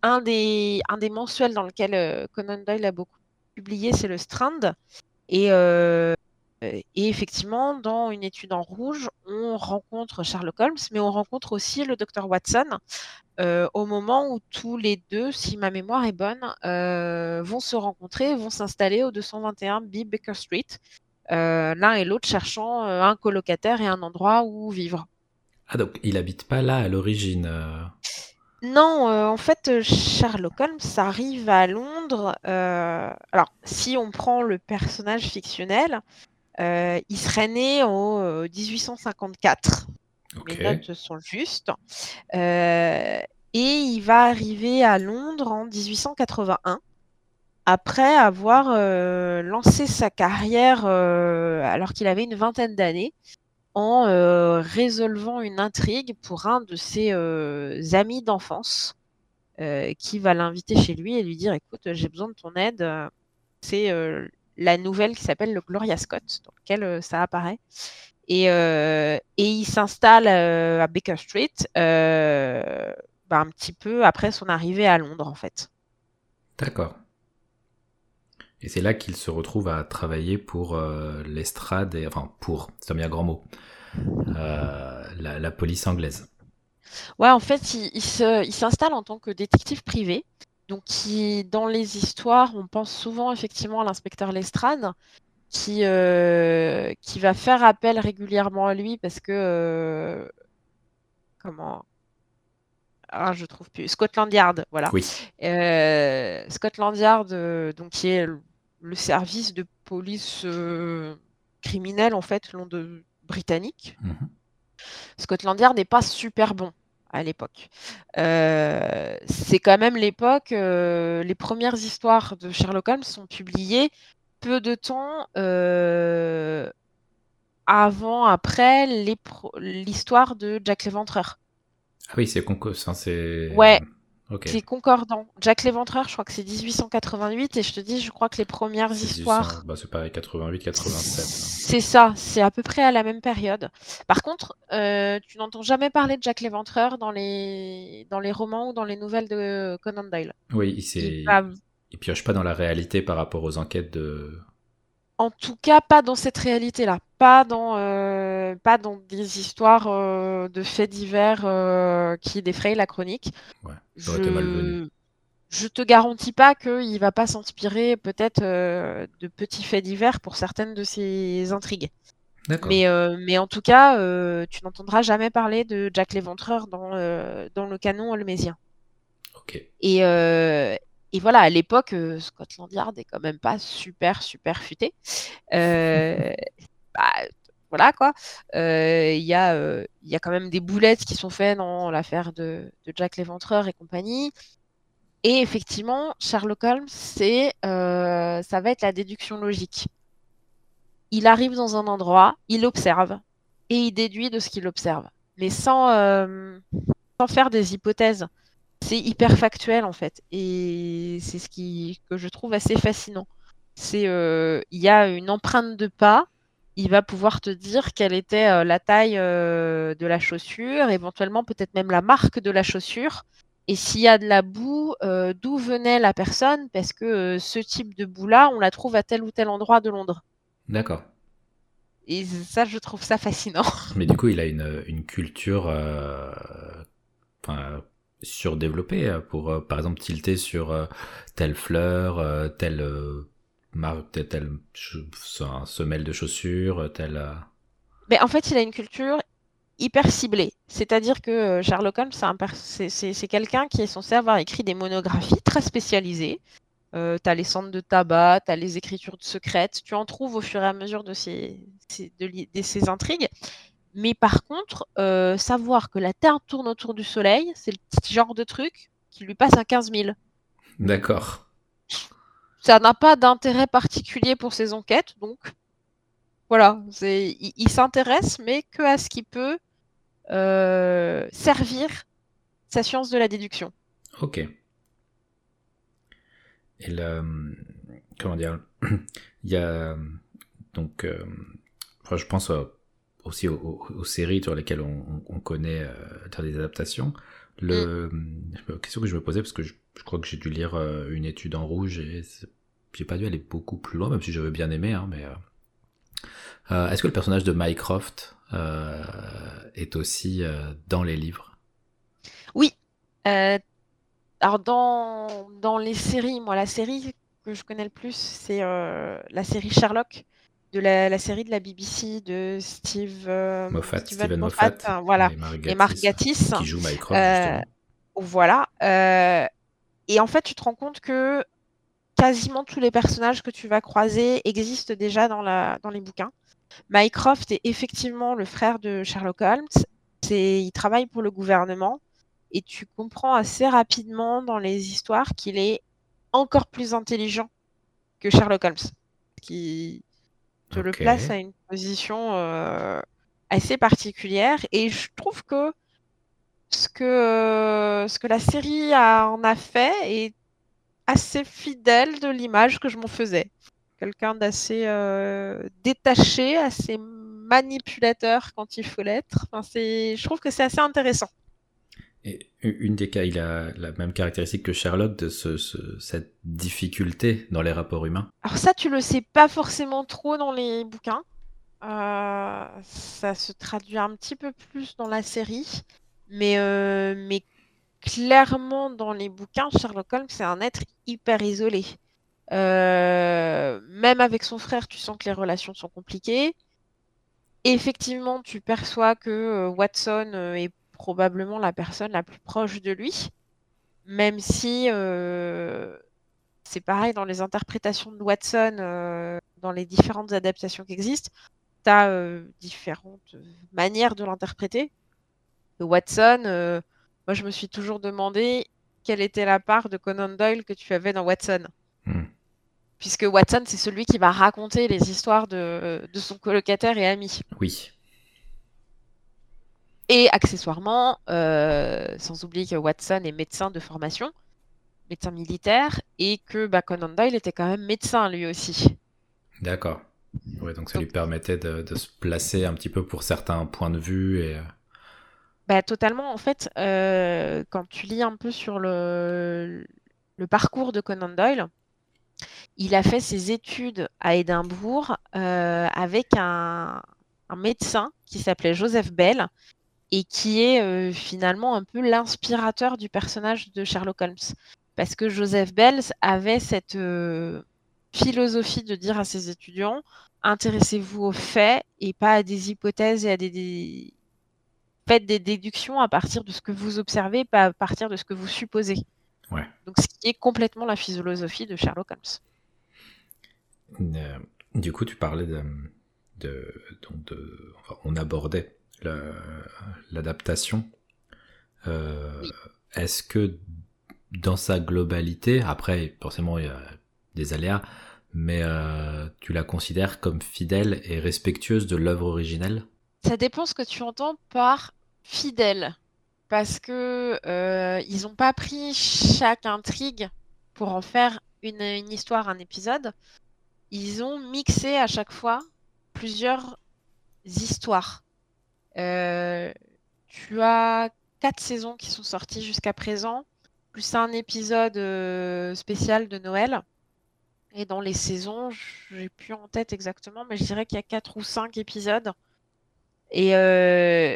B: Un, des, un des mensuels dans lequel Conan Doyle a beaucoup publié, c'est le Strand. Et, et effectivement, dans une étude en rouge, on rencontre Sherlock Holmes, mais on rencontre aussi le docteur Watson euh, au moment où tous les deux, si ma mémoire est bonne, euh, vont se rencontrer, vont s'installer au 221 B Baker Street, euh, l'un et l'autre cherchant euh, un colocataire et un endroit où vivre.
A: Ah donc il habite pas là à l'origine. euh.
B: Non, euh, en fait, euh, Sherlock Holmes arrive à Londres. euh, alors, si on prend le personnage fictionnel, euh, il serait né euh, 1854.
A: Ok.
B: mes notes sont justes. Euh, et il va arriver à Londres en 1881, après avoir euh, lancé sa carrière euh, alors qu'il avait une vingtaine d'années, en euh, résolvant une intrigue pour un de ses euh, amis d'enfance, euh, qui va l'inviter chez lui et lui dire, écoute, j'ai besoin de ton aide. euh, C'est euh, la nouvelle qui s'appelle le Gloria Scott, dans lequel euh, ça apparaît. Et, euh, et il s'installe euh, à Baker Street bah, un petit peu après son arrivée à Londres, en fait.
A: D'accord. Et c'est là qu'il se retrouve à travailler pour euh, l'estrade, et, enfin pour, c'est un bien grand mot, euh, la, la police anglaise.
B: Ouais, en fait, il, il se- il s'installe en tant que détective privé. Donc, qui, dans les histoires, on pense souvent effectivement à l'inspecteur Lestrade, qui, euh, qui va faire appel régulièrement à lui parce que. euh, comment? Ah, je trouve plus. Scotland Yard, voilà.
A: Oui.
B: Euh, Scotland Yard, donc, qui est le, service de police criminelle, en fait, londres britannique.
A: Mhm.
B: Scotland Yard n'est pas super bon à l'époque. Euh, c'est quand même l'époque, euh, les premières histoires de Sherlock Holmes sont publiées peu de temps euh, avant, après l'histoire de Jack l'Éventreur.
A: Ah oui, c'est conco- enfin, c'est.
B: Ouais.
A: Ok.
B: C'est concordant. Jack l'Éventreur, je crois que c'est 1888, et je te dis, je crois que les premières histoires.
A: 1800, bah, c'est pareil, 88, 87.
B: C'est ça, c'est à peu près à la même période. Par contre, euh, tu n'entends jamais parler de Jack l'Éventreur dans les... dans les romans ou dans les nouvelles de Conan Doyle.
A: Oui, il,
B: Il
A: il pioche pas dans la réalité par rapport aux enquêtes de.
B: En tout cas, pas dans cette réalité-là. Pas dans, euh, pas dans des histoires euh, de faits divers euh, qui défrayent la chronique.
A: Ouais, été
B: je te garantis pas qu'il va pas s'inspirer peut-être de petits faits divers pour certaines de ses intrigues. Mais, mais en tout cas, tu n'entendras jamais parler de Jack l'Éventreur dans, dans le canon holmésien.
A: Ok.
B: Et, euh, et voilà, à l'époque, euh, Scotland Yard est quand même pas super, super futé. Euh, bah, voilà quoi. Euh, Il y, a, euh, il y a quand même des boulettes qui sont faites dans l'affaire de, de Jack l'Éventreur et compagnie. Et effectivement, Sherlock Holmes, c'est, ça va être la déduction logique. Il arrive dans un endroit, il observe et il déduit de ce qu'il observe, mais sans, sans faire des hypothèses. C'est hyper factuel en fait, et c'est ce qui, que je trouve assez fascinant. C'est, euh, il y a une empreinte de pas, il va pouvoir te dire quelle était euh, la taille euh, de la chaussure, éventuellement peut-être même la marque de la chaussure. Et s'il y a de la boue, d'où venait la personne Parce que ce type de boue-là, on la trouve à tel ou tel endroit de Londres.
A: D'accord.
B: Et ça, je trouve ça fascinant.
A: Mais du coup, il a une, une culture surdéveloppée pour, par exemple, tilter sur telle fleur, telle marque, telle semelle de chaussures, telle.
B: Mais en fait, il a une culture hyper ciblée. C'est-à-dire que euh, Sherlock Holmes, c'est quelqu'un qui est censé avoir écrit des monographies très spécialisées. Euh, tu as les centres de tabac, tu as les écritures secrètes, tu en trouves au fur et à mesure de ces, de, ces intrigues. Mais par contre, euh, savoir que la Terre tourne autour du Soleil, c'est le petit genre de truc qui lui passe à 15 000.
A: D'accord
B: ça n'a pas d'intérêt particulier pour ses enquêtes, donc voilà, il, il s'intéresse, mais que à ce qui peut euh, servir sa science de la déduction.
A: Ok. Et le, comment dire, il y a donc, euh, je pense aussi aux, séries sur lesquelles on, connaît euh, des adaptations. Le, mm. la question que je me posais parce que je je crois que j'ai dû lire euh, une étude en rouge et j'ai pas dû aller beaucoup plus loin, même si j'avais bien aimé. Hein, mais euh, euh, est-ce que le personnage de Mycroft est aussi dans les livres?
B: Oui. alors dans, dans les séries, moi la série que je connais le plus, c'est la série Sherlock de la, série de la BBC de Steve
A: Moffat, Steven, Moffat,
B: voilà, et Mark Gatiss,
A: qui joue Mycroft.
B: Voilà. Et en fait, tu te rends compte que quasiment tous les personnages que tu vas croiser existent déjà dans, la, dans les bouquins. Mycroft est effectivement le frère de Sherlock Holmes. il travaille pour le gouvernement et tu comprends assez rapidement dans les histoires qu'il est encore plus intelligent que Sherlock Holmes, qui te le place à une position euh, assez particulière. Et je trouve que ce que, euh, ce que la série en a fait est assez fidèle de l'image que je m'en faisais. Quelqu'un d'assez euh, détaché, assez manipulateur quand il faut l'être. Enfin, je trouve que c'est assez intéressant.
A: Et une des cas, il a la même caractéristique que Sherlock de ce, cette difficulté dans les rapports humains.
B: Alors ça, tu le sais pas forcément trop dans les bouquins. Euh, ça se traduit un petit peu plus dans la série. Mais, euh, mais clairement, dans les bouquins, Sherlock Holmes, c'est un être hyper isolé. Euh, même avec son frère, tu sens que les relations sont compliquées. Effectivement, tu perçois que Watson est probablement la personne la plus proche de lui, même si c'est pareil dans les interprétations de Watson, dans les différentes adaptations qui existent, tu as différentes manières de l'interpréter. Watson, euh, moi je me suis toujours demandé quelle était la part de Conan Doyle que tu avais dans Watson. Hmm. Puisque Watson, c'est celui qui va raconter les histoires de, son colocataire et ami.
A: Oui.
B: Et accessoirement, euh, sans oublier que Watson est médecin de formation, médecin militaire, et que bah, Conan Doyle était quand même médecin lui aussi.
A: D'accord. donc ça lui permettait de, de, se placer un petit peu pour certains points de vue et. Euh,
B: bah, totalement. En fait, euh, quand tu lis un peu sur le, le parcours de Conan Doyle, il a fait ses études à Édimbourg euh, avec un, médecin qui s'appelait Joseph Bell et qui est euh, finalement un peu l'inspirateur du personnage de Sherlock Holmes. Parce que Joseph Bell avait cette philosophie de dire à ses étudiants intéressez-vous aux faits et pas à des hypothèses et à des, faites des déductions à partir de ce que vous observez, pas à partir de ce que vous supposez.
A: Ouais.
B: Donc, ce qui est complètement la philosophie de Sherlock Holmes.
A: Euh, du coup, tu parlais de, donc de enfin, on abordait l'adaptation. Euh, est-ce que dans sa globalité, après forcément il y a des aléas, mais euh, tu la considères comme fidèle et respectueuse de l'œuvre originelle?
B: Ça dépend ce que tu entends par fidèle, parce que euh, ils n'ont pas pris chaque intrigue pour en faire une, une histoire, un épisode. Ils ont mixé à chaque fois plusieurs histoires. Euh, tu as quatre saisons qui sont sorties jusqu'à présent, plus un épisode euh, spécial de Noël. Et dans les saisons, j'ai plus en tête exactement, mais je dirais qu'il y a quatre ou cinq épisodes. Et euh,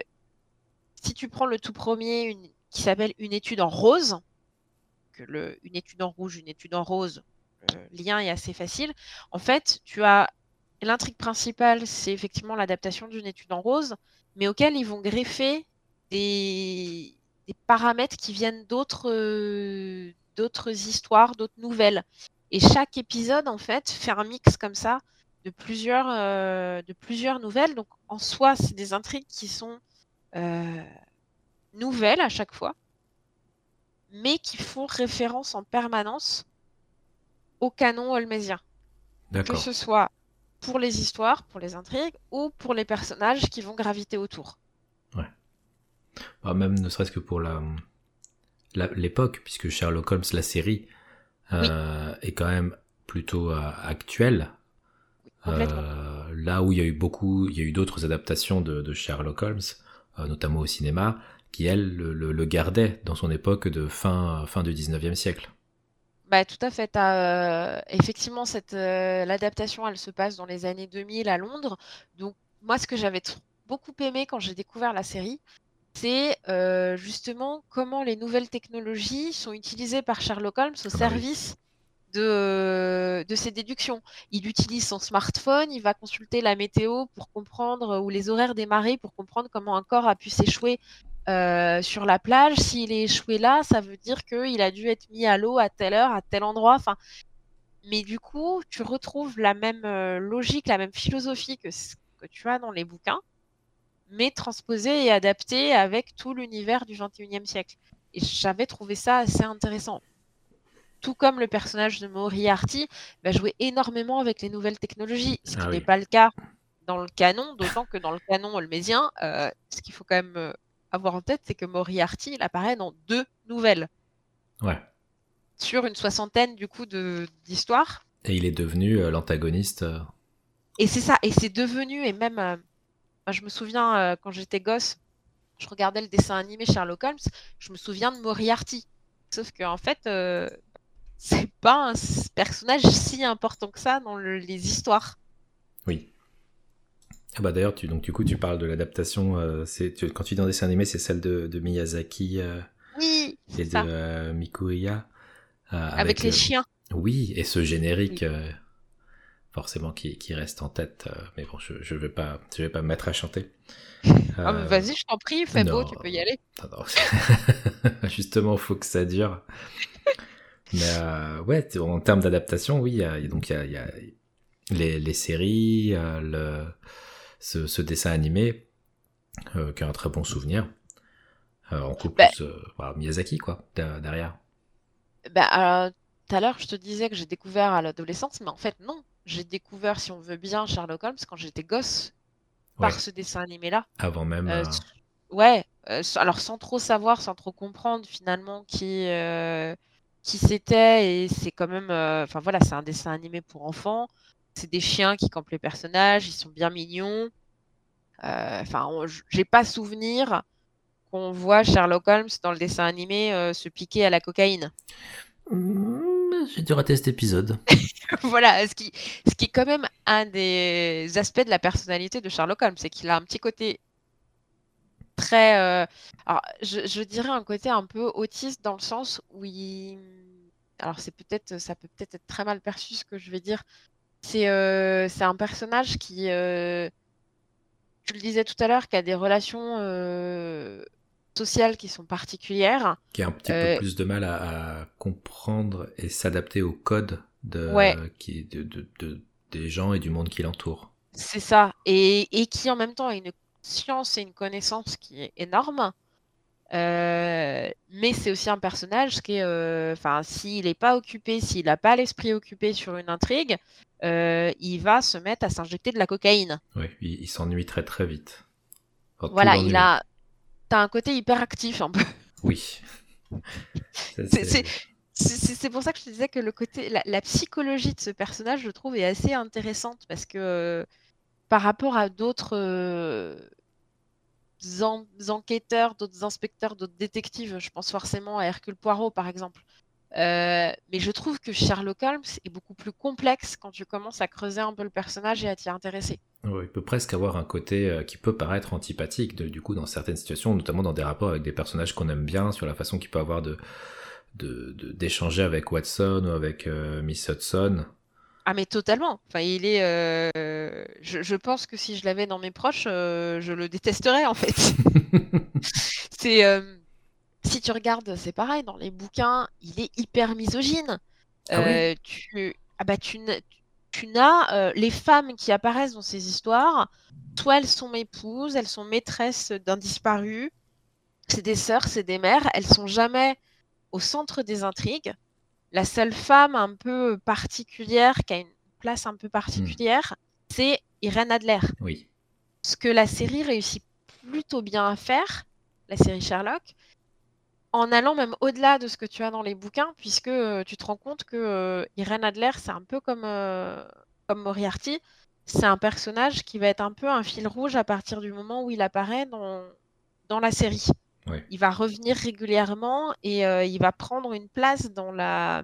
B: si tu prends le tout premier, qui s'appelle Une étude en rose, une étude en rouge, une étude en rose, le lien est assez facile. En fait, tu as l'intrigue principale, c'est effectivement l'adaptation d'une étude en rose, mais auquel ils vont greffer des, des paramètres qui viennent d'autres euh, d'autres histoires, d'autres nouvelles. Et chaque épisode, en fait, fait un mix comme ça de plusieurs, euh, de plusieurs nouvelles. Donc, en soi, c'est des intrigues qui sont euh, nouvelles à chaque fois, mais qui font référence en permanence au canon holmésien. Que ce soit pour les histoires, pour les intrigues, ou pour les personnages qui vont graviter autour.
A: Ah, même ne serait-ce que pour la l'époque, puisque Sherlock Holmes, la série, euh, est quand même plutôt euh, actuelle. Euh, là où il y a eu beaucoup, il y a eu d'autres adaptations de, de Sherlock Holmes, notamment au cinéma, qui elles le, le, le gardaient dans son époque de fin fin du 19e siècle.
B: Bah, tout à fait. Euh, effectivement, cette, euh, l'adaptation, elle se passe dans les années 2000 à Londres. Donc, moi, ce que j'avais beaucoup aimé quand j'ai découvert la série, c'est euh, justement comment les nouvelles technologies sont utilisées par Sherlock Holmes au
A: Ah bah oui.
B: service de, de ses déductions. Il utilise son smartphone, il va consulter la météo pour comprendre, ou les horaires des marées pour comprendre comment un corps a pu s'échouer euh, sur la plage. S'il est échoué là, ça veut dire qu'il a dû être mis à l'eau à telle heure, à tel endroit. Enfin, mais du coup, tu retrouves la même euh, logique, la même philosophie que ce que tu as dans les bouquins, mais transposée et adaptée avec tout l'univers du 21e siècle. Et j'avais trouvé ça assez intéressant. Tout comme le personnage de Moriarty va jouer énormément avec les nouvelles technologies, ce qui
A: Ah
B: n'est pas le cas dans le canon, d'autant que dans le canon holmésien, euh, ce qu'il faut quand même avoir en tête, c'est que Moriarty, il apparaît dans deux nouvelles,
A: Ouais.
B: sur une soixantaine du coup d'histoires.
A: Et il est devenu euh, l'antagoniste. euh,
B: Et c'est ça, et c'est devenu, et même, euh, moi, je me souviens quand j'étais gosse, je regardais le dessin animé Sherlock Holmes, je me souviens de Moriarty. Sauf qu'en en fait, c'est pas un personnage si important que ça dans le- les histoires.
A: Oui. Ah bah d'ailleurs, tu, donc du coup, tu parles de l'adaptation. euh, c'est tu- quand tu dis en dessin animé, c'est celle de, de Miyazaki euh,
B: Oui,
A: et de euh, Mikuya. euh,
B: Avec les
A: euh,
B: chiens.
A: Oui, et ce générique, euh, forcément, qui, qui reste en tête. euh, mais bon, je, je vais pas, je vais pas me mettre à chanter.
B: Ah, Vas-y, je t'en prie, fais beau, tu peux y aller.
A: non, non. Justement, faut que ça dure. Mais euh, ouais, en termes d'adaptation, oui, il y a, donc il y a, y a les, les séries, euh, le, ce, ce dessin animé, euh, qui a un très bon souvenir. Euh, en couple,
B: Bah.
A: euh, Miyazaki, quoi, de- derrière.
B: Bah, tout à l'heure, je te disais que j'ai découvert à l'adolescence, mais en fait, non. J'ai découvert, si on veut bien, Sherlock Holmes quand j'étais gosse, par
A: Ouais,
B: ce dessin animé-là.
A: avant même.
B: Euh,
A: euh,
B: ouais, alors sans trop savoir, sans trop comprendre finalement qui, qui c'était, et c'est quand même, enfin voilà, c'est un dessin animé pour enfants. C'est des chiens qui campent les personnages, ils sont bien mignons. Euh, Enfin, j- j'ai pas souvenir qu'on voit Sherlock Holmes dans le dessin animé euh, se piquer à la cocaïne.
A: hmm, J'ai dû rater cet épisode.
B: Voilà, ce qui, ce qui est quand même un des aspects de la personnalité de Sherlock Holmes, c'est qu'il a un petit côté très, euh, alors je, je dirais un côté un peu autiste dans le sens où il, alors c'est peut-être, ça peut peut-être être très mal perçu ce que je vais dire. C'est, euh, c'est un personnage qui, euh, tu le disais tout à l'heure, qui a des relations euh, sociales qui sont particulières.
A: Qui a un petit
B: Euh,
A: peu plus de mal à, à comprendre et s'adapter au code de,
B: Ouais.
A: qui, de, de- de- des gens et du monde qui l'entoure.
B: C'est ça. Et, et qui en même temps a une science et une connaissance qui est énorme. Euh, mais c'est aussi un personnage qui est, euh, enfin, s'il n'est pas occupé, s'il n'a pas l'esprit occupé sur une intrigue, euh, il va se mettre à s'injecter de la cocaïne.
A: Oui, il, s'ennuie très très vite.
B: voilà, il a, t'as un côté hyper actif un peu.
A: Oui.
B: c'est pour ça que je te disais que le côté, la, psychologie de ce personnage, je trouve, est assez intéressante parce que par rapport à d'autres enquêteurs, d'autres inspecteurs, d'autres détectives. Je pense forcément à Hercule Poirot, par exemple. Euh, mais je trouve que Sherlock Holmes est beaucoup plus complexe quand tu commences à creuser un peu le personnage et à t'y intéresser.
A: il peut presque avoir un côté euh, qui peut paraître antipathique, du coup, dans certaines situations, notamment dans des rapports avec des personnages qu'on aime bien, sur la façon qu'il peut avoir de d'échanger avec Watson ou avec euh, Miss Hudson.
B: Ah mais totalement. Enfin, il est. Euh, je, pense que si je l'avais dans mes proches, euh, je le détesterais en fait. c'est euh, si tu regardes, c'est pareil dans les bouquins, il est hyper misogyne. Ah tu ah bah tu, tu n'as les femmes qui apparaissent dans ces histoires, soit elles sont épouses, elles sont maîtresses d'un disparu, c'est des sœurs, c'est des mères, elles sont jamais au centre des intrigues la seule femme un peu particulière, qui a une place un peu particulière, c'est Irène Adler.
A: Oui.
B: Ce que la série réussit plutôt bien à faire, la série Sherlock, en allant même au-delà de ce que tu as dans les bouquins, puisque euh, tu te rends compte que euh, Irène Adler, c'est un peu comme, euh, comme Moriarty, c'est un personnage qui va être un peu un fil rouge à partir du moment où il apparaît dans, dans la série. Il va revenir régulièrement et euh, il va prendre une place dans la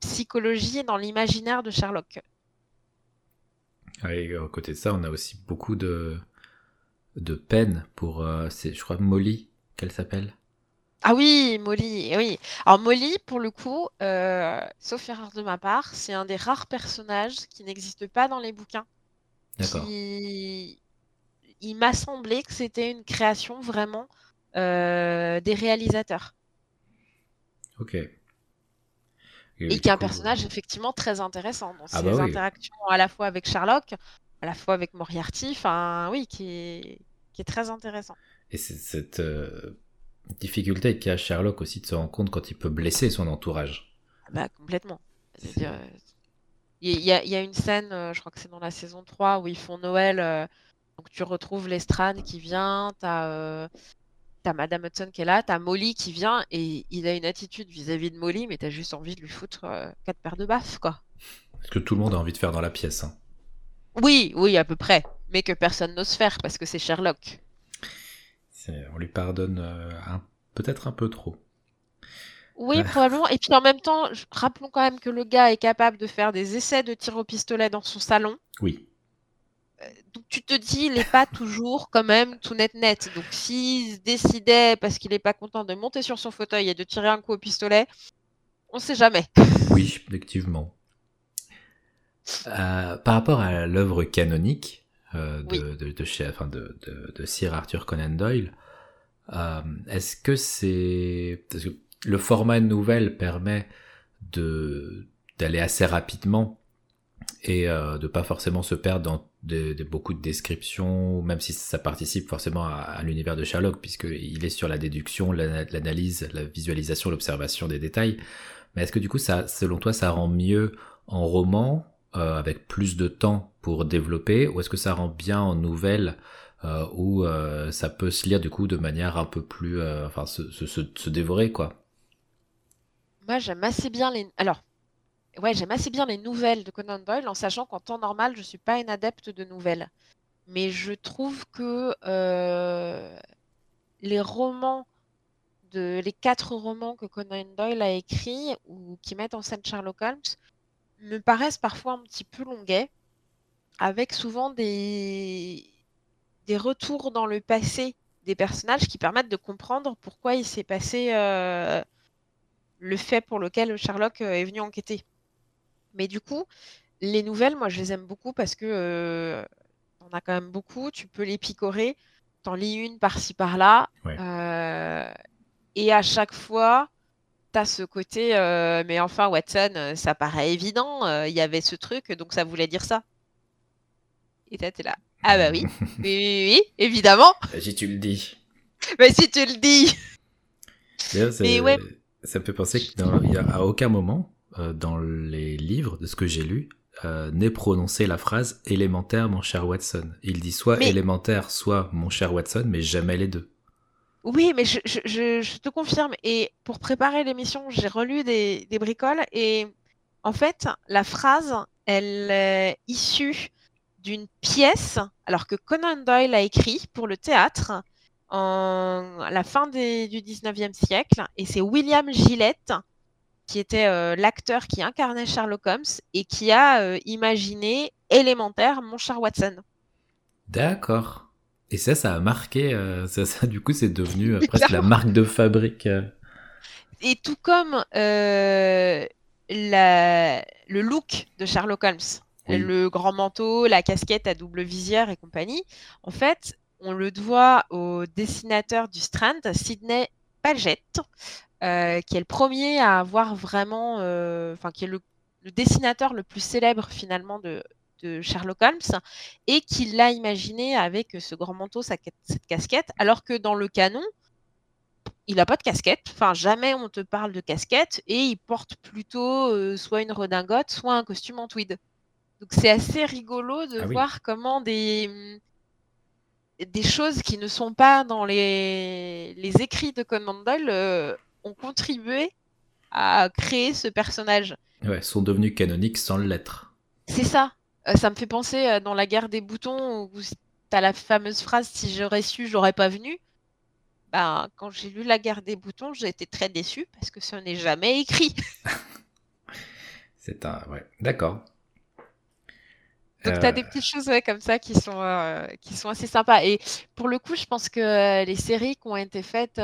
B: psychologie et dans l'imaginaire de Sherlock.
A: Et à côté de ça, on a aussi beaucoup de, de peine pour, euh, je crois, Molly, qu'elle s'appelle.
B: Ah oui, Molly, oui. Alors Molly, pour le coup, euh, sauf erreur de ma part, c'est un des rares personnages qui n'existe pas dans les bouquins.
A: D'accord.
B: Il m'a semblé que c'était une création vraiment euh, des réalisateurs.
A: Ok.
B: Et, qui est un personnage effectivement très intéressant dans ah ses bah interactions à la fois avec Sherlock, à la fois avec Moriarty, enfin oui, qui est, qui est très intéressant.
A: Et c'est cette euh, difficulté qu'a Sherlock aussi de se rendre compte quand il peut blesser son entourage.
B: Bah complètement. Il y, a, y, a, une scène, euh, je crois que c'est dans la saison 3, où ils font Noël. donc tu retrouves Lestrade qui vient, tu as t'as Madame Hudson qui est là, t'as Molly qui vient et il a une attitude vis-à-vis de Molly, mais t'as juste envie de lui foutre euh, quatre paires de baffes, quoi.
A: Ce que tout le monde a envie de faire dans la pièce. Hein.
B: Oui, oui, à peu près, mais que personne n'ose faire parce que c'est Sherlock.
A: On lui pardonne euh, peut-être un peu trop.
B: Oui, probablement. Et puis en même temps, rappelons quand même que le gars est capable de faire des essais de tir au pistolet dans son salon.
A: Oui
B: donc tu te dis, il n'est pas toujours quand même tout net net. Donc s'il décidait, parce qu'il n'est pas content, de monter sur son fauteuil et de tirer un coup au pistolet, on ne sait jamais.
A: Oui, effectivement. Euh, par rapport à l'œuvre canonique euh, de, de, de, Sir Arthur Conan Doyle, euh, est-ce que c'est... que le format nouvelle permet de d'aller assez rapidement et de pas forcément se perdre dans de, beaucoup de descriptions, même si ça participe forcément à, l'univers de Sherlock, puisqu'il est sur la déduction, l'analyse, la visualisation, l'observation des détails. Mais est-ce que du coup, ça, selon toi, ça rend mieux en roman, euh, avec plus de temps pour développer, ou est-ce que ça rend bien en nouvelle, euh, où euh, ça peut se lire du coup de manière un peu plus, enfin, se, se, se, dévorer, quoi?
B: Moi, j'aime assez bien les... Alors, ouais, j'aime assez bien les nouvelles de Conan Doyle, en sachant qu'en temps normal, je ne suis pas une adepte de nouvelles. Mais je trouve que euh, les romans, de, les quatre romans que Conan Doyle a écrits ou qui mettent en scène Sherlock Holmes, me paraissent parfois un petit peu longuets, avec souvent des, des retours dans le passé des personnages qui permettent de comprendre pourquoi il s'est passé euh, le fait pour lequel Sherlock est venu enquêter. Mais du coup, les nouvelles, moi, je les aime beaucoup parce que euh, on a quand même beaucoup. Tu peux les picorer. T'en lis une par-ci par-là. Euh, et à chaque fois, tu as ce côté, euh, mais enfin, Watson, ça paraît évident. Il y avait ce truc, donc ça voulait dire ça. Et t'es là. Ah bah oui, oui, oui, oui, évidemment.
A: Bah, si tu le dis.
B: Mais si tu le dis.
A: Mais ouais. Ça me fait penser qu'il y a à aucun moment euh, dans les livres de ce que j'ai lu euh, n'est prononcée la phrase élémentaire, mon cher Watson. Il dit soit élémentaire, soit mon cher Watson, mais jamais les deux.
B: Oui, mais je, te confirme. Et pour préparer l'émission, j'ai relu des, bricoles et en fait, la phrase, elle est issue d'une pièce, alors que Conan Doyle a écrit pour le théâtre en à la fin du 19e siècle, et c'est William Gillette qui était euh, l'acteur qui incarnait Sherlock Holmes et qui a euh, imaginé élémentaire mon cher Watson.
A: D'accord. Et ça, ça a marqué, euh, ça, du coup, c'est devenu presque la marque de fabrique.
B: Et tout comme la, le look de Sherlock Holmes, le grand manteau, la casquette à double visière et compagnie, en fait, on le doit au dessinateur du Strand, Sidney Paget, euh, qui est le premier à avoir vraiment, euh, enfin, qui est le, dessinateur le plus célèbre finalement de, Sherlock Holmes, et qui l'a imaginé avec ce grand manteau, cette casquette, alors que dans le canon, il n'a pas de casquette. Enfin, jamais on te parle de casquette, et il porte plutôt euh, soit une redingote, soit un costume en tweed. Donc c'est assez rigolo de ah voir comment des des choses qui ne sont pas dans les, les écrits de Conan Doyle ont contribué à créer ce personnage.
A: Ouais, sont devenus canoniques sans l'être.
B: C'est ça. Euh, ça me fait penser euh, dans la guerre des boutons où tu as la fameuse phrase si j'aurais su, j'aurais pas venu. Ben, quand j'ai lu la guerre des boutons, j'ai été très déçu parce que ce n'est jamais écrit.
A: C'est un. Ouais, d'accord.
B: Donc, tu as des petites choses comme ça qui sont, euh, qui sont assez sympas. Et pour le coup, je pense que les séries qui ont été faites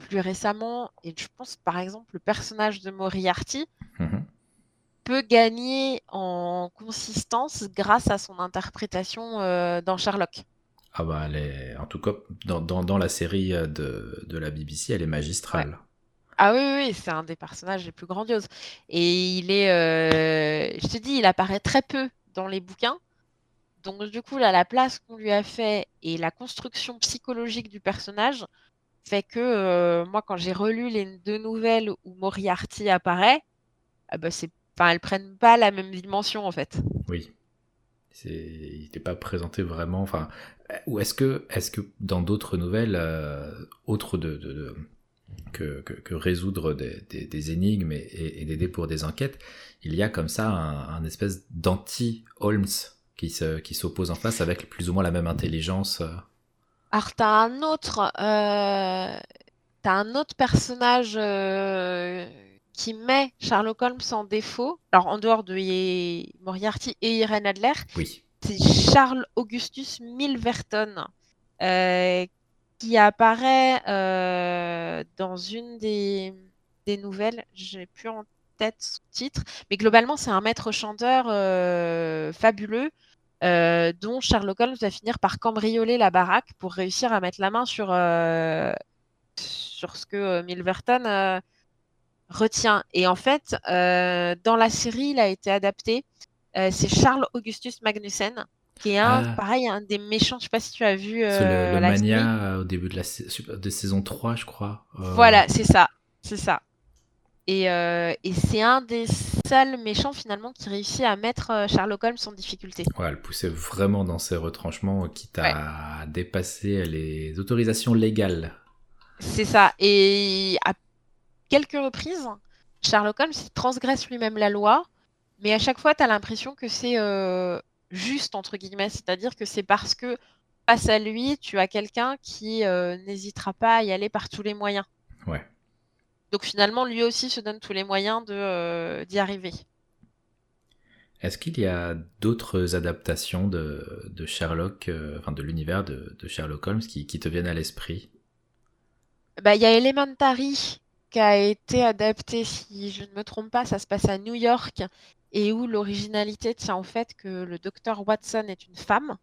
B: plus récemment, et je pense par exemple le personnage de Moriarty mhm. peut gagner en consistance grâce à son interprétation euh, dans Sherlock.
A: Ah bah elle est, en tout cas, dans, dans, la série euh, de, de, la BBC, elle est magistrale.
B: Ah oui, oui, c'est un des personnages les plus grandioses. Et il est, euh, je te dis, il apparaît très peu dans les bouquins. Donc du coup, là, la place qu'on lui a fait et la construction psychologique du personnage, fait que euh, moi, quand j'ai relu les deux nouvelles où Moriarty apparaît, ah bah c'est, elles prennent pas la même dimension en fait.
A: Oui. C'est, il n'était pas présenté vraiment. Enfin, ou est-ce que, est-ce que dans d'autres nouvelles, euh, autres de, que, résoudre des, énigmes et, d'aider pour des enquêtes, il y a comme ça un, espèce d'anti-Holmes qui, se, qui s'oppose en face avec plus ou moins la même intelligence.
B: Alors, t'as un autre, euh, un autre personnage euh, qui met Sherlock Holmes en défaut. Alors, en dehors de Moriarty et Irene Adler,
A: oui.
B: c'est Charles Augustus Milverton euh, qui apparaît dans une des, des nouvelles. J'ai plus en tête son titre, mais globalement, c'est un maître chanteur fabuleux euh, dont Sherlock Holmes va finir par cambrioler la baraque pour réussir à mettre la main sur, euh, sur ce que euh, Milverton retient. Et en fait, dans la série, il a été adapté. c'est Charles Augustus Magnussen, qui est un, ah. pareil, un des méchants. Je sais pas si tu as vu.
A: le, le mania au début de la de saison 3, je crois.
B: Voilà, c'est ça. C'est ça. Euh, et, c'est un des seuls méchants finalement qui réussit à mettre euh, Sherlock Holmes en difficulté.
A: Ouais, elle poussait vraiment dans ses retranchements, quitte à dépasser les autorisations légales.
B: C'est ça. Et à quelques reprises, Sherlock Holmes transgresse lui-même la loi, mais à chaque fois, tu as l'impression que c'est euh, juste, entre guillemets. C'est-à-dire que c'est parce que face à lui, tu as quelqu'un qui n'hésitera pas à y aller par tous les moyens.
A: Ouais.
B: Donc finalement, lui aussi se donne tous les moyens de, euh, d'y arriver.
A: Est-ce qu'il y a d'autres adaptations de, de Sherlock, euh, enfin de l'univers de, de, Sherlock Holmes qui, qui te viennent à l'esprit?
B: Bah, Il y a Elementary qui a été adapté, si je ne me trompe pas, ça se passe à New York et où l'originalité tient au fait que le docteur Watson est une femme.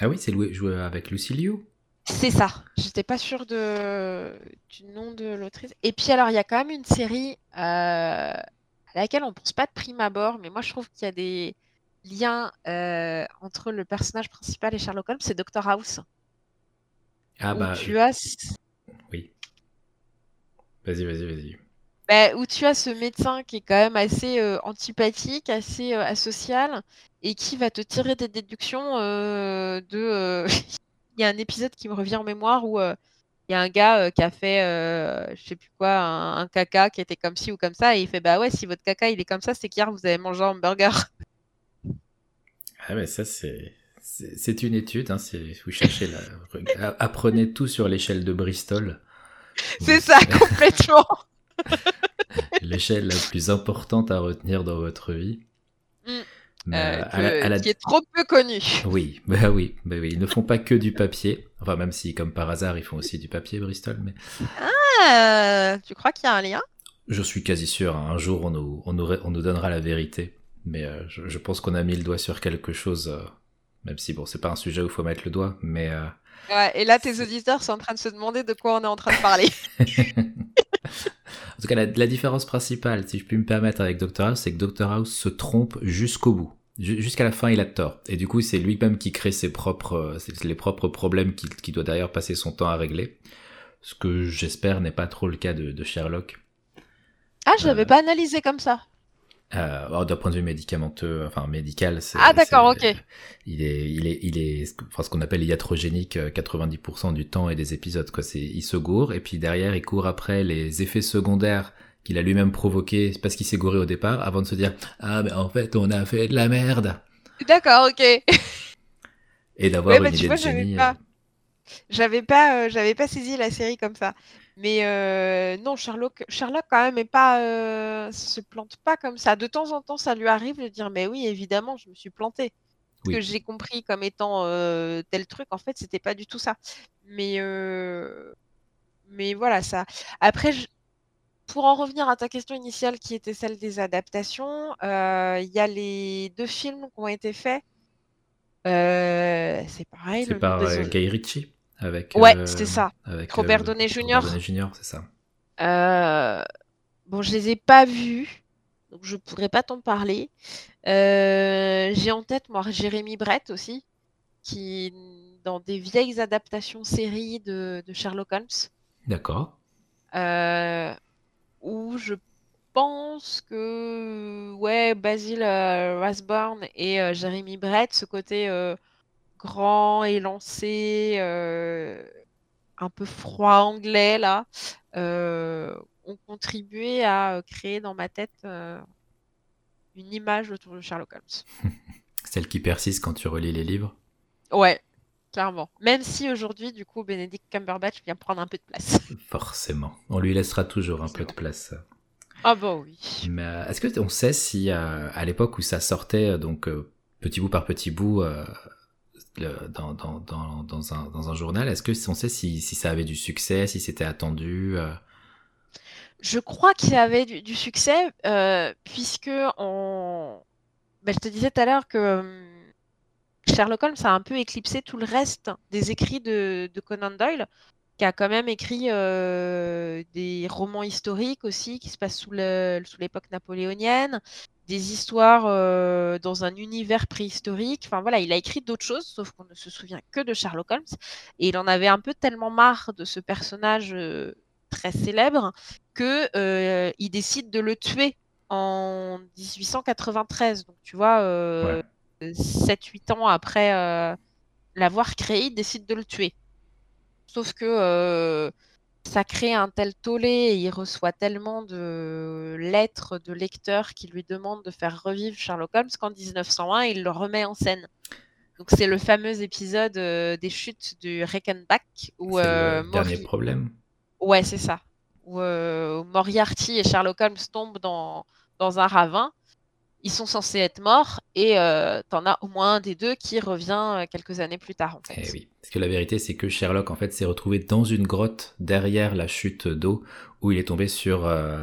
A: Ah oui, c'est joué avec Lucy Liu
B: c'est ça. J'étais pas sûre de... du nom de l'autrice. Et puis alors, il y a quand même une série euh, à laquelle on pense pas de prime abord, mais moi je trouve qu'il y a des liens euh, entre le personnage principal et Sherlock Holmes, c'est Dr House.
A: Ah bah.
B: Tu as...
A: Oui. Vas-y, vas-y, vas-y.
B: Bah, où tu as ce médecin qui est quand même assez euh, antipathique, assez euh, asocial, et qui va te tirer des déductions euh, de. Il y a un épisode qui me revient en mémoire où il y a un gars qui a fait, je sais plus quoi, un, caca qui était comme ci ou comme ça, et il fait bah ouais, si votre caca il est comme ça, c'est qu'hier vous avez mangé un hamburger.
A: Ah mais ça c'est c'est une étude, hein, vous cherchez la... apprenez tout sur l'échelle de Bristol.
B: C'est ça complètement.
A: l'échelle la plus importante à retenir dans votre vie.
B: Mm. Euh, qui est trop peu connue.
A: Oui, bah oui, bah oui, ils ne font pas que du papier. Enfin, même si, comme par hasard, ils font aussi du papier, Bristol. Mais...
B: Ah, tu crois qu'il y a un lien?
A: Je suis quasi sûr. Hein. Un jour, on nous, on nous, donnera la vérité. Mais euh, je, pense qu'on a mis le doigt sur quelque chose, euh, même si, bon, c'est pas un sujet où il faut mettre le doigt, mais...
B: Ouais, et là, tes auditeurs sont en train de se demander de quoi on est en train de parler.
A: Tout cas, la, différence principale, si je puis me permettre avec Dr House, c'est que Dr House se trompe jusqu'au bout. Jusqu'à la fin, il a tort. Et du coup, c'est lui-même qui crée ses propres, euh, les propres problèmes qu'il doit d'ailleurs passer son temps à régler. Ce que j'espère n'est pas trop le cas de, Sherlock.
B: Ah, je l'avais euh, pas analysé comme ça.
A: Euh, d'un point de vue médicamenteux, enfin médical, c'est.
B: Ah d'accord, ok.
A: Il est, il est, il est, enfin, ce qu'on appelle iatrogénique 90% euh, du temps et des épisodes. Quoi, c'est, il se gourre et puis derrière il court après les effets secondaires qu'il a lui-même provoqués parce qu'il s'est gouré au départ, avant de se dire ah mais en fait on a fait de la merde.
B: D'accord, ok.
A: et d'avoir une idée de génie.
B: Euh. J'avais pas, j'avais pas saisi la série comme ça. Mais euh, non, Sherlock, Sherlock quand même est pas, euh, se plante pas comme ça. De temps en temps, ça lui arrive de dire, mais oui, évidemment, je me suis planté. Ce que j'ai compris comme étant euh, tel truc, en fait, c'était pas du tout ça. Mais, mais voilà, ça. Après, pour en revenir à ta question initiale, qui était celle des adaptations, il y a les deux films qui ont été faits. c'est pareil.
A: C'est par Guy Ritchie avec,
B: ouais, euh, c'était ça. Avec, Robert euh, Downey Jr.
A: Robert Jr., c'est ça.
B: Euh, bon, je les ai pas vus, donc je pourrais pas t'en parler. J'ai en tête, moi, Jérémy Brett aussi, qui, dans des vieilles adaptations séries de, Sherlock Holmes.
A: D'accord.
B: où je pense que, ouais, Basil Rathbone et Jérémy Brett, ce côté grand, élancé, euh, un peu froid anglais, là, euh, ont contribué à créer dans ma tête euh, une image autour de Sherlock Holmes.
A: Celle qui persiste quand tu relis les livres?
B: Ouais, clairement. Même si aujourd'hui, du coup, Benedict Cumberbatch vient prendre un peu de place.
A: Forcément. On lui laissera toujours un peu de place.
B: Ah bah oui.
A: Mais est-ce que on sait si à l'époque où ça sortait, donc petit bout par petit bout, dans, un, journal. Est-ce que on sait si, ça avait du succès, si c'était attendu euh?
B: Je crois qu'il y avait du, succès, euh, puisque on... Ben, je te disais tout à l'heure que hum, Sherlock Holmes a un peu éclipsé tout le reste des écrits de Conan Doyle, qui a quand même écrit euh, des romans historiques aussi, qui se passent sous l'époque napoléonienne, des histoires euh, dans un univers préhistorique. Enfin voilà, il a écrit d'autres choses, sauf qu'on ne se souvient que de Sherlock Holmes. Et il en avait un peu tellement marre de ce personnage euh, très célèbre que il décide de le tuer en 1893. Donc tu vois, 7-8 ans après l'avoir créé, il décide de le tuer. Sauf que ça crée un tel tollé et il reçoit tellement de lettres de lecteurs qui lui demandent de faire revivre Sherlock Holmes qu'en 1901, il le remet en scène. Donc c'est le fameux épisode euh, des chutes du Reichenbach
A: où euh, dernier problème.
B: Ouais, c'est ça. Où, euh, Moriarty et Sherlock Holmes tombent dans, dans un ravin ils sont censés être morts et euh, t'en as au moins un des deux qui revient euh, quelques années plus tard. En fait.
A: Eh oui, parce que la vérité c'est que Sherlock en fait s'est retrouvé dans une grotte derrière la chute d'eau où il est tombé sur euh,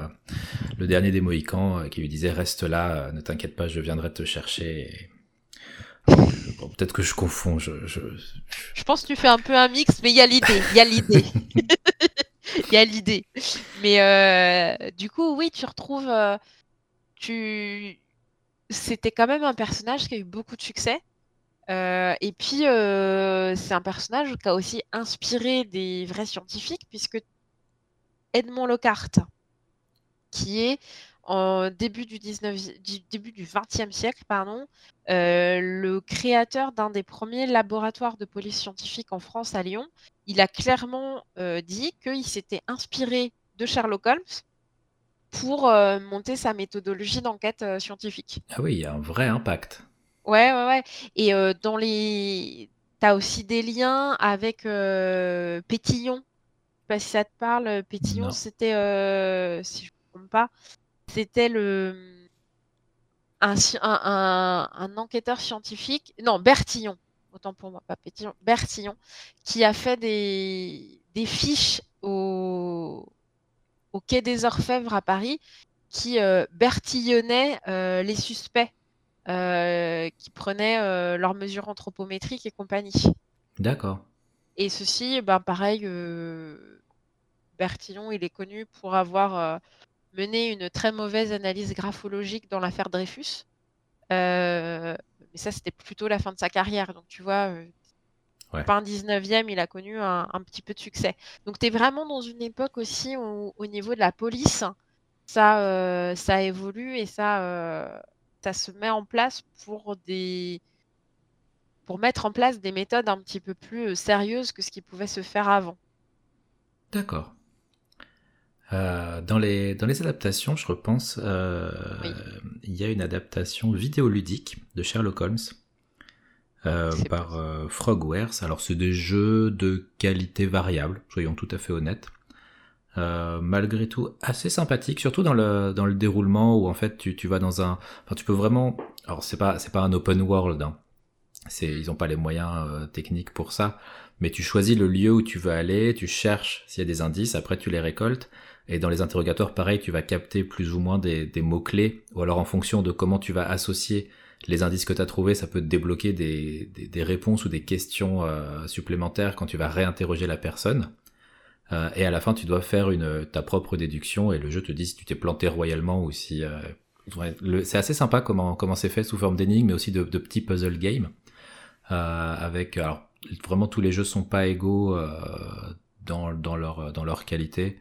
A: le dernier des Mohicans qui lui disait reste là, ne t'inquiète pas, je viendrai te chercher. Peut-être que je confonds. Je, je...
B: je pense que tu fais un peu un mix, mais il y a l'idée. Il y a l'idée. Il y a l'idée. Mais du coup, oui, tu retrouves. tu c'était quand même un personnage qui a eu beaucoup de succès. Euh, et puis, euh, c'est un personnage qui a aussi inspiré des vrais scientifiques, puisque Edmond Lockhart, qui est en début du, 19, début du 20e siècle, pardon, euh, le créateur d'un des premiers laboratoires de police scientifique en France à Lyon. Il a clairement dit qu'il s'était inspiré de Sherlock Holmes pour euh, monter sa méthodologie d'enquête scientifique.
A: Ah oui, il y a un vrai impact.
B: Ouais, ouais, ouais. Et dans les. Tu as aussi des liens avec Pétillon. Je sais pas si ça te parle. Pétillon, c'était, si je ne me trompe pas, c'était le un, un, enquêteur scientifique, non, Bertillon, autant pour moi, pas Pétillon, Bertillon, qui a fait des, des fiches au, au quai des Orfèvres à Paris, qui euh, bertillonnait euh, les suspects, euh, qui prenaient leurs mesures anthropométriques et compagnie.
A: D'accord.
B: Et ceci, ben, pareil, Bertillon, il est connu pour avoir mené une très mauvaise analyse graphologique dans l'affaire Dreyfus. Mais ça, c'était plutôt la fin de sa carrière. Donc, tu vois, euh, fin 19e, il a connu un, petit peu de succès. Donc, tu es vraiment dans une époque aussi où, au niveau de la police, ça, euh, ça évolue et ça, ça se met en place pour des pour mettre en place des méthodes un petit peu plus sérieuses que ce qui pouvait se faire avant.
A: D'accord. Euh, dans, les, dans les adaptations, je repense, euh, il y a une adaptation vidéoludique de Sherlock Holmes euh, par Frogwares. Alors c'est des jeux de qualité variable, soyons tout à fait honnêtes. malgré tout assez sympathique, surtout dans le, dans le déroulement où en fait tu, tu vas dans un... Enfin tu peux vraiment... Alors c'est pas, c'est pas un open world, hein. c'est, ils ont pas les moyens techniques pour ça, mais tu choisis le lieu où tu veux aller, tu cherches s'il y a des indices, après tu les récoltes, et dans les interrogatoires, pareil, tu vas capter plus ou moins des, mots-clés, ou alors en fonction de comment tu vas associer les indices que tu as trouvés, ça peut te débloquer des, réponses ou des questions euh, supplémentaires quand tu vas réinterroger la personne. Euh, et à la fin, tu dois faire ta propre déduction, et le jeu te dit si tu t'es planté royalement ou si... Euh, c'est assez sympa comment comment c'est fait sous forme d'énigmes, mais aussi de, petits puzzle games. avec vraiment tous les jeux sont pas égaux dans, leur qualité.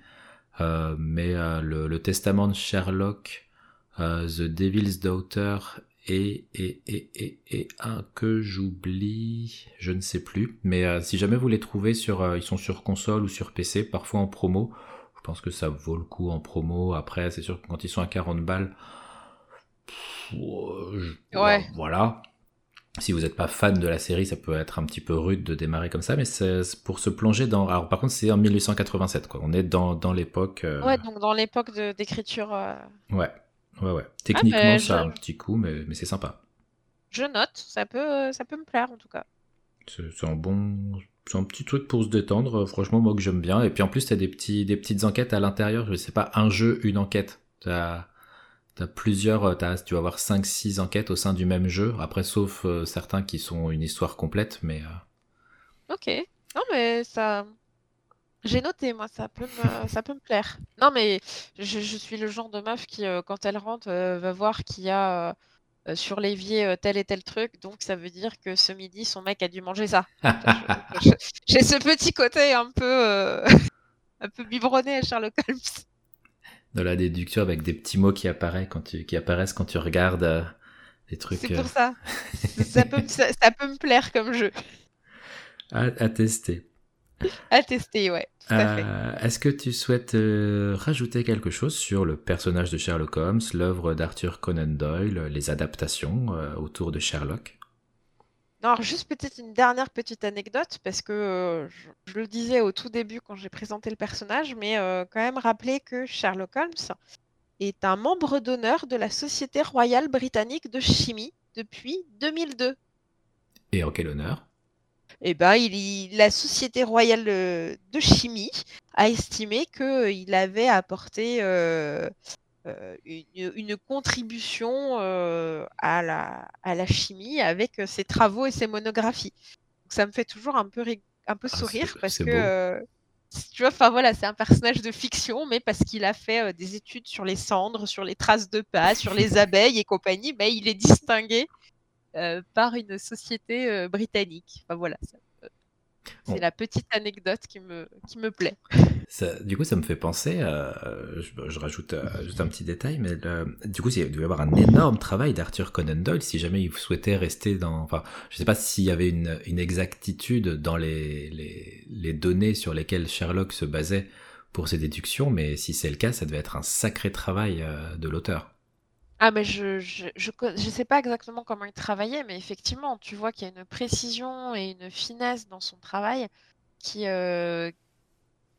A: Mais le, testament de Sherlock, The Devil's Daughter et, et, et, et, un que j'oublie, je ne sais plus. Mais si jamais vous les trouvez sur, ils sont sur console ou sur PC, parfois en promo. Je pense que ça vaut le coup en promo. Après, c'est sûr que quand ils sont à 40 balles, ouais. voilà si vous n'êtes pas fan de la série, ça peut être un petit peu rude de démarrer comme ça, mais c'est pour se plonger dans. Alors, par contre, c'est en 1887, quoi. On est dans, dans l'époque. Euh,
B: ouais, donc dans l'époque d'écriture. Euh.
A: Ouais, ouais, ouais. Techniquement, ah, ça a un petit coup, mais, mais c'est sympa.
B: Je note, ça peut, ça peut me plaire en tout cas.
A: C'est un bon. C'est un petit truc pour se détendre, franchement, moi que j'aime bien. Et puis en plus, t'as des, petits, des petites enquêtes à l'intérieur. Je sais pas, un jeu, une enquête. T'as T'as plusieurs, euh, as, tu vas avoir 5-6 enquêtes au sein du même jeu, après sauf euh, certains qui sont une histoire complète, mais... Euh.
B: Ok. Non mais ça... J'ai noté, moi, ça peut me, ça peut me plaire. Non mais je, suis le genre de meuf qui, quand elle rentre, va voir qu'il y a sur l'évier tel et tel truc, donc ça veut dire que ce midi, son mec a dû manger ça. J'ai ce petit côté un peu... un peu biberonné à Sherlock Holmes
A: de la déduction avec des petits mots qui apparaissent quand tu, qui apparaissent quand tu regardes euh, des trucs.
B: C'est pour euh, ça. ça, peut, ça, peut, me plaire comme jeu.
A: À, tester.
B: À tester, ouais. Euh,
A: est-ce que tu souhaites rajouter quelque chose sur le personnage de Sherlock Holmes, l'œuvre d'Arthur Conan Doyle, les adaptations autour de Sherlock?
B: Alors juste peut-être une dernière petite anecdote, parce que euh, je, le disais au tout début quand j'ai présenté le personnage, mais euh, quand même rappeler que Sherlock Holmes est un membre d'honneur de la Société royale britannique de chimie depuis 2002.
A: Et en quel honneur?
B: Eh ben, il, la Société royale euh, de chimie a estimé qu'il avait apporté euh, une, contribution euh, à, la, à la chimie avec euh, ses travaux et ses monographies. Donc, ça me fait toujours un peu, un peu ah, sourire parce que tu vois, enfin voilà, c'est un personnage de fiction, mais parce qu'il a fait des études sur les cendres, sur les traces de pas, sur les abeilles et compagnie, mais il est distingué par une société britannique. Enfin voilà, C'est la petite anecdote qui me, qui me plaît.
A: du coup, ça me fait penser, je, rajoute juste un petit détail, mais du coup, il doit y avoir un énorme travail d'Arthur Conan Doyle si jamais il souhaitait rester dans. Enfin, je ne sais pas s'il y avait une, une exactitude dans les, les, les, données sur lesquelles Sherlock se basait pour ses déductions, mais si c'est le cas, ça devait être un sacré travail de l'auteur.
B: Ah, mais je, je, je, sais pas exactement comment il travaillait, mais effectivement, tu vois qu'il y a une précision et une finesse dans son travail qui, euh,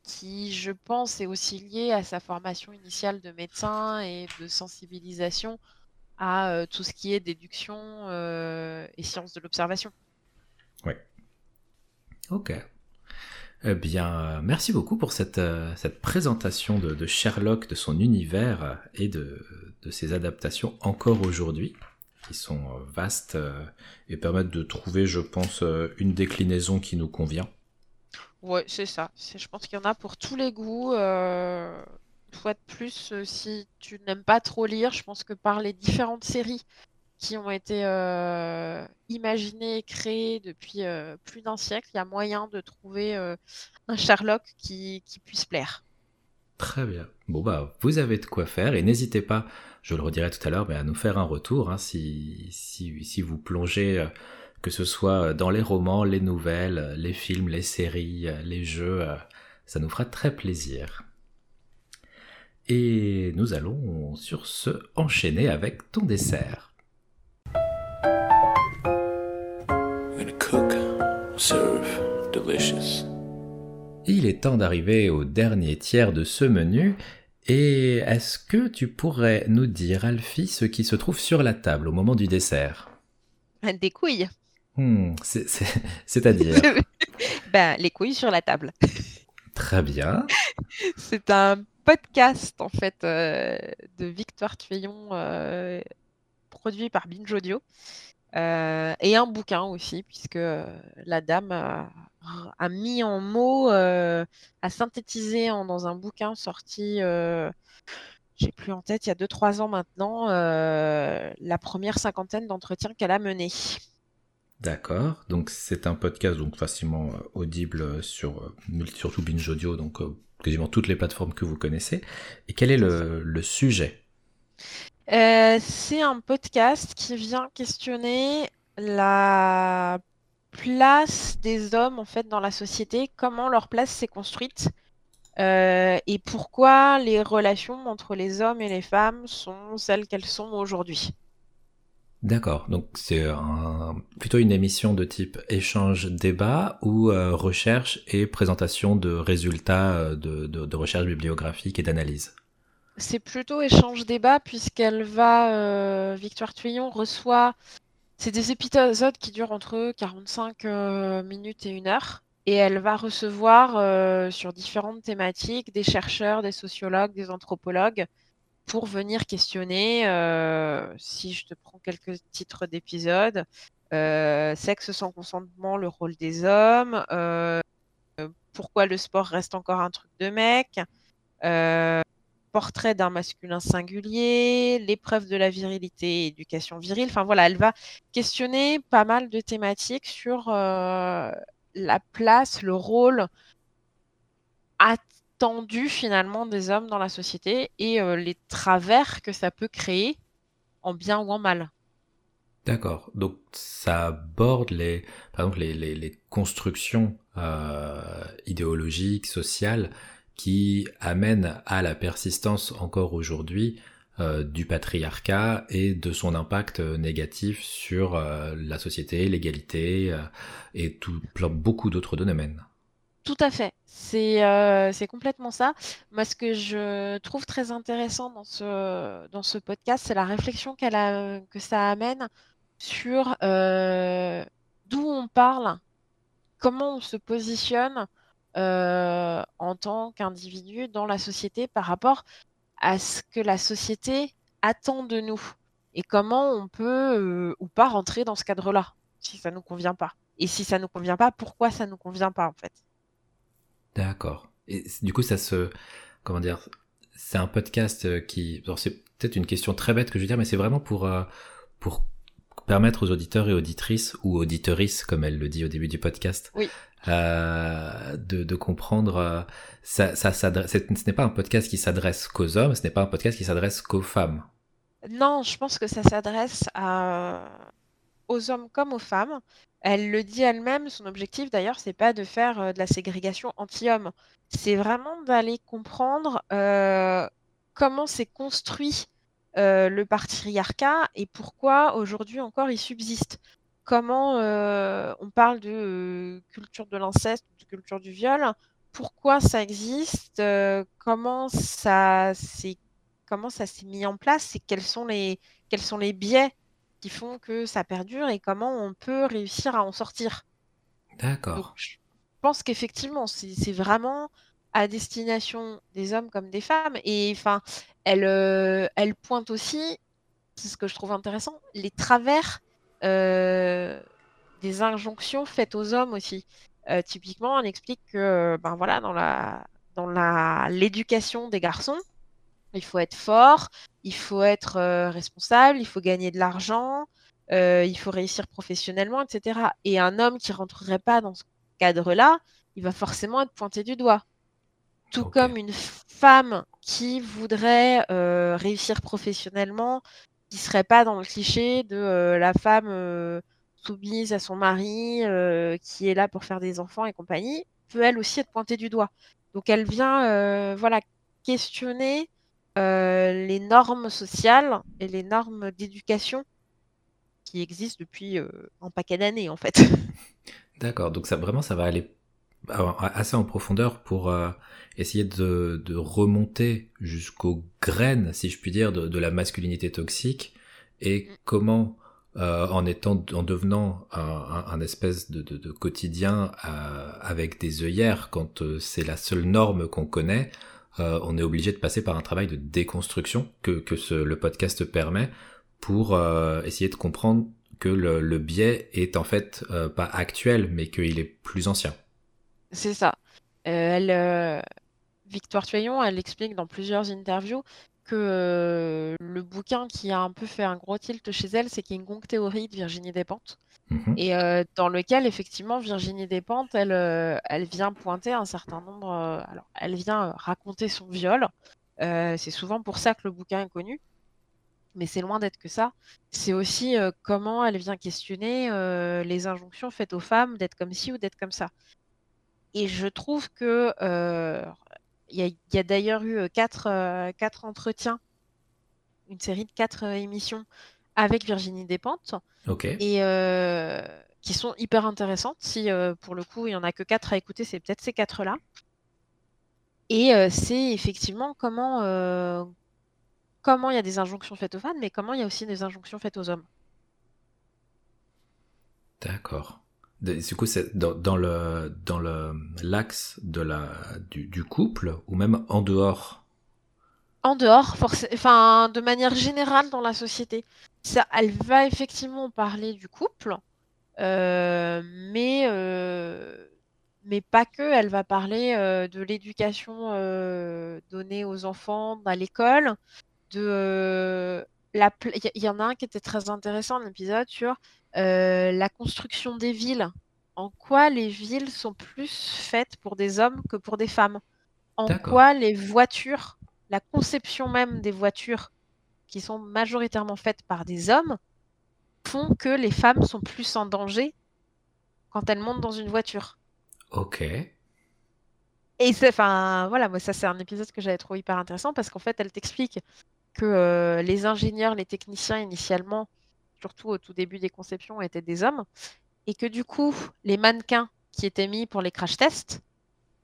B: qui, je pense, est aussi liée à sa formation initiale de médecin et de sensibilisation à euh, tout ce qui est déduction euh, et sciences de l'observation.
A: Oui. Ok. Eh bien, merci beaucoup pour cette, euh, cette présentation de, Sherlock, de son univers et de, de ses adaptations encore aujourd'hui, qui sont euh, vastes euh, et permettent de trouver, je pense, une déclinaison qui nous convient.
B: Ouais, c'est ça. Je pense qu'il y en a pour tous les goûts. Euh, fois de plus, si tu n'aimes pas trop lire, je pense que par les différentes séries qui ont été euh, imaginés et créés depuis euh, plus d'un siècle, il y a moyen de trouver euh, un Sherlock qui, puisse plaire.
A: Très bien. Bon bah vous avez de quoi faire et n'hésitez pas, je le redirai tout à l'heure, mais à nous faire un retour hein, si, vous plongez, que ce soit dans les romans, les nouvelles, les films, les séries, les jeux, ça nous fera très plaisir. Et nous allons sur ce enchaîner avec ton dessert. Il est temps d'arriver au dernier tiers de ce menu. Et est-ce que tu pourrais nous dire, Alfie, ce qui se trouve sur la table au moment du dessert?
B: Des couilles.
A: Hmm, c'est-à-dire?
B: Ben, Les couilles sur la table.
A: Très bien.
B: C'est un podcast, en fait, euh, de Victoire Tuyon, euh, produit par Binge Audio. Euh, et un bouquin aussi, puisque la dame a, mis en mots, a synthétisé dans un bouquin sorti, j'ai plus en tête, il y a 2-3 ans maintenant, la première cinquantaine d'entretiens qu'elle a menés.
A: D'accord, donc c'est un podcast donc facilement audible sur surtout Binge Audio, donc quasiment toutes les plateformes que vous connaissez. Et quel est le sujet?
B: Euh, c'est un podcast qui vient questionner la place des hommes en fait dans la société, comment leur place s'est construite euh, et pourquoi les relations entre les hommes et les femmes sont celles qu'elles sont aujourd'hui.
A: D'accord, donc c'est plutôt une émission de type échange-débat ou euh, recherche et présentation de résultats de recherche bibliographique et d'analyse
B: c'est plutôt échange-débat puisqu'elle va, euh, Victoire Tuyon reçoit, c'est des épisodes qui durent entre 45 euh, minutes et une heure. Et elle va recevoir euh, sur différentes thématiques des chercheurs, des sociologues, des anthropologues pour venir questionner, si je te prends quelques titres d'épisodes, sexe sans consentement, le rôle des hommes, pourquoi le sport reste encore un truc de mec, portrait d'un masculin singulier, l'épreuve de la virilité, éducation virile. Enfin voilà, elle va questionner pas mal de thématiques sur euh, la place, le rôle attendu finalement des hommes dans la société et euh, les travers que ça peut créer en bien ou en mal.
A: D'accord. Donc ça aborde les, constructions euh, idéologiques, sociales qui amène à la persistance encore aujourd'hui euh, du patriarcat et de son impact euh, négatif sur euh, la société, l'égalité et tout, beaucoup d'autres domaines.
B: Tout à fait, c'est complètement ça. Moi, ce que je trouve très intéressant dans ce, dans ce podcast, c'est la réflexion que ça amène sur d'où on parle, comment on se positionne en tant qu'individu dans la société par rapport à ce que la société attend de nous et comment on peut euh, ou pas rentrer dans ce cadre-là si ça nous convient pas. Et si ça nous convient pas, pourquoi ça nous convient pas en fait?
A: D'accord. Et du coup, ça se comment dire C'est un podcast euh, qui, c'est peut-être une question très bête que je veux dire, mais c'est vraiment pour pour permettre aux auditeurs et auditrices, ou auditrices, comme elle le dit au début du podcast,
B: Oui.
A: euh, de, de comprendre, euh, ça, ça ce n'est pas un podcast qui s'adresse qu'aux hommes, ce n'est pas un podcast qui s'adresse qu'aux femmes.
B: Non, je pense que ça s'adresse à... aux hommes comme aux femmes. Elle le dit elle-même, son objectif d'ailleurs, c'est pas de faire euh, de la ségrégation anti-homme. C'est vraiment d'aller comprendre euh, comment s'est construit euh, le patriarcat et pourquoi aujourd'hui encore il subsiste. Comment euh, on parle de euh, culture de l'inceste, de culture du viol, pourquoi ça existe, comment ça s'est comment ça s'est mis en place et quels sont les, quels sont les biais qui font que ça perdure et comment on peut réussir à en sortir.
A: D'accord.
B: je pense qu'effectivement, c'est c'est vraiment à destination des hommes comme des femmes. Et enfin, elle, euh, elle pointe aussi, c'est ce que je trouve intéressant, les travers euh, des injonctions faites aux hommes aussi. Euh, typiquement, on explique que ben voilà, dans l'éducation des garçons, il faut être fort, il faut être responsable, il faut gagner de l'argent, il faut réussir professionnellement, etc. Et un homme qui rentrerait pas dans ce cadre-là, il va forcément être pointé du doigt. Tout comme une femme qui voudrait euh, réussir professionnellement, qui serait pas dans le cliché de euh, la femme euh, soumise à son mari, qui est là pour faire des enfants et compagnie, peut elle aussi être pointée du doigt. Donc elle vient, voilà, questionner les normes sociales et les normes d'éducation qui existent depuis un paquet d'années en fait.
A: D'accord. Donc ça vraiment, ça va aller assez en profondeur pour euh, essayer de, de remonter jusqu'aux graines, si je puis dire, de, de la masculinité toxique et
B: Mm.
A: comment, euh, en étant, en devenant un, un- un espèce de, de, de quotidien euh, avec des œillères, quand euh, c'est la seule norme qu'on connaît, euh, on est obligé de passer par un travail de déconstruction que, que ce, le podcast permet pour euh, essayer de comprendre que le, le biais est en fait euh, pas actuel, mais qu'il est plus ancien.
B: C'est ça. Euh, elle, euh, Victoire Tuyon, elle explique dans plusieurs interviews que euh, le bouquin qui a un peu fait un gros tilt chez elle, c'est King Kong Theory de Virginie Despentes.
A: Mhm.
B: Et dans lequel, effectivement, Virginie Despentes, elle, elle vient pointer un certain nombre. alors, elle vient raconter son viol. C'est souvent pour ça que le bouquin est connu. Mais c'est loin d'être que ça. C'est aussi euh, comment elle vient questionner euh, les injonctions faites aux femmes d'être comme ci ou d'être comme ça. Et je trouve que euh, il y a, d'ailleurs eu euh, quatre, euh, quatre entretiens, une série de quatre émissions avec Virginie Despentes et euh, qui sont hyper intéressantes. Si euh, pour le coup il y en a que quatre à écouter, c'est peut-être ces quatre-là. Et euh, c'est effectivement comment comment il y a des injonctions faites aux femmes, mais comment il y a aussi des injonctions faites aux hommes.
A: D'accord. Du coup, c'est dans, le dans le l'axe de la du, couple ou même en dehors?
B: En dehors, enfin, de manière générale dans la société. Ça, elle va effectivement parler du couple, euh, mais, euh, mais pas que. Elle va parler euh, de l'éducation donnée aux enfants à l'école, de Il y, y en a un qui était très intéressant, un épisode sur la construction des villes. En quoi les villes sont plus faites pour des hommes que pour des femmes? En quoi les voitures la conception même des voitures qui sont majoritairement faites par des hommes font que les femmes sont plus en danger quand elles montent dans une voiture?
A: Ok.
B: Et c'est, enfin, voilà, moi, ça, c'est un épisode que j'avais trouvé hyper intéressant parce qu'en fait, elle t'explique que euh, les ingénieurs, les techniciens, initialement, surtout au tout début des conceptions, étaient des hommes et que du coup, les mannequins qui étaient mis pour les crash tests,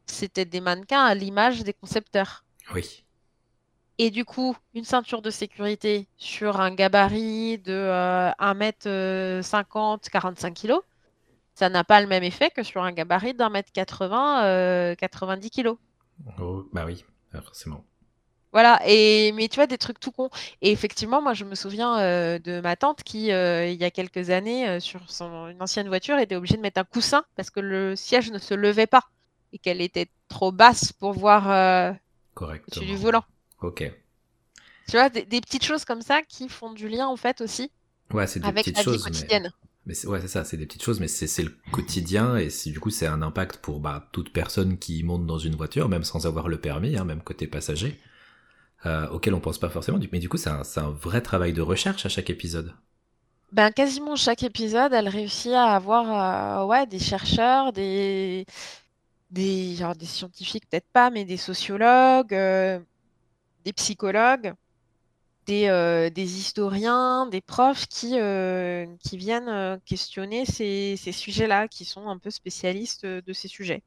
B: c'était des mannequins à l'image des concepteurs.
A: Oui.
B: Et du coup, une ceinture de sécurité sur un gabarit de euh, 1m50, 45 kg, ça n'a pas le même effet que sur un gabarit d'un mètre 80, euh, 90 kg.
A: Oh, bah oui, euh, forcément.
B: Voilà, et mais tu vois, des trucs tout cons. Et effectivement, moi, je me souviens euh, de ma tante qui, euh, il y a quelques années, euh, sur son, une ancienne voiture, était obligée de mettre un coussin parce que le siège ne se levait pas et qu'elle était trop basse pour voir au-dessus du volant.
A: Ok.
B: Tu vois, des, des petites choses comme ça qui font du lien, en fait, aussi
A: Ouais, c'est des
B: avec
A: petites
B: la vie
A: choses,
B: quotidienne.
A: mais c'est- ouais, c'est ça, c'est des petites choses, mais c'est le quotidien et du coup c'est un impact pour bah, toute personne qui monte dans une voiture, même sans avoir le permis, hein, même côté passager, euh, auquel on pense pas forcément. Mais du coup, c'est un, vrai travail de recherche à chaque épisode.
B: Ben, quasiment chaque épisode, elle réussit à avoir euh, ouais, des chercheurs, des, genre des scientifiques, peut-être pas, mais des sociologues, euh, des psychologues, des, euh, des historiens, des profs qui, qui viennent questionner ces, ces sujets-là, qui sont un peu spécialistes de ces sujets.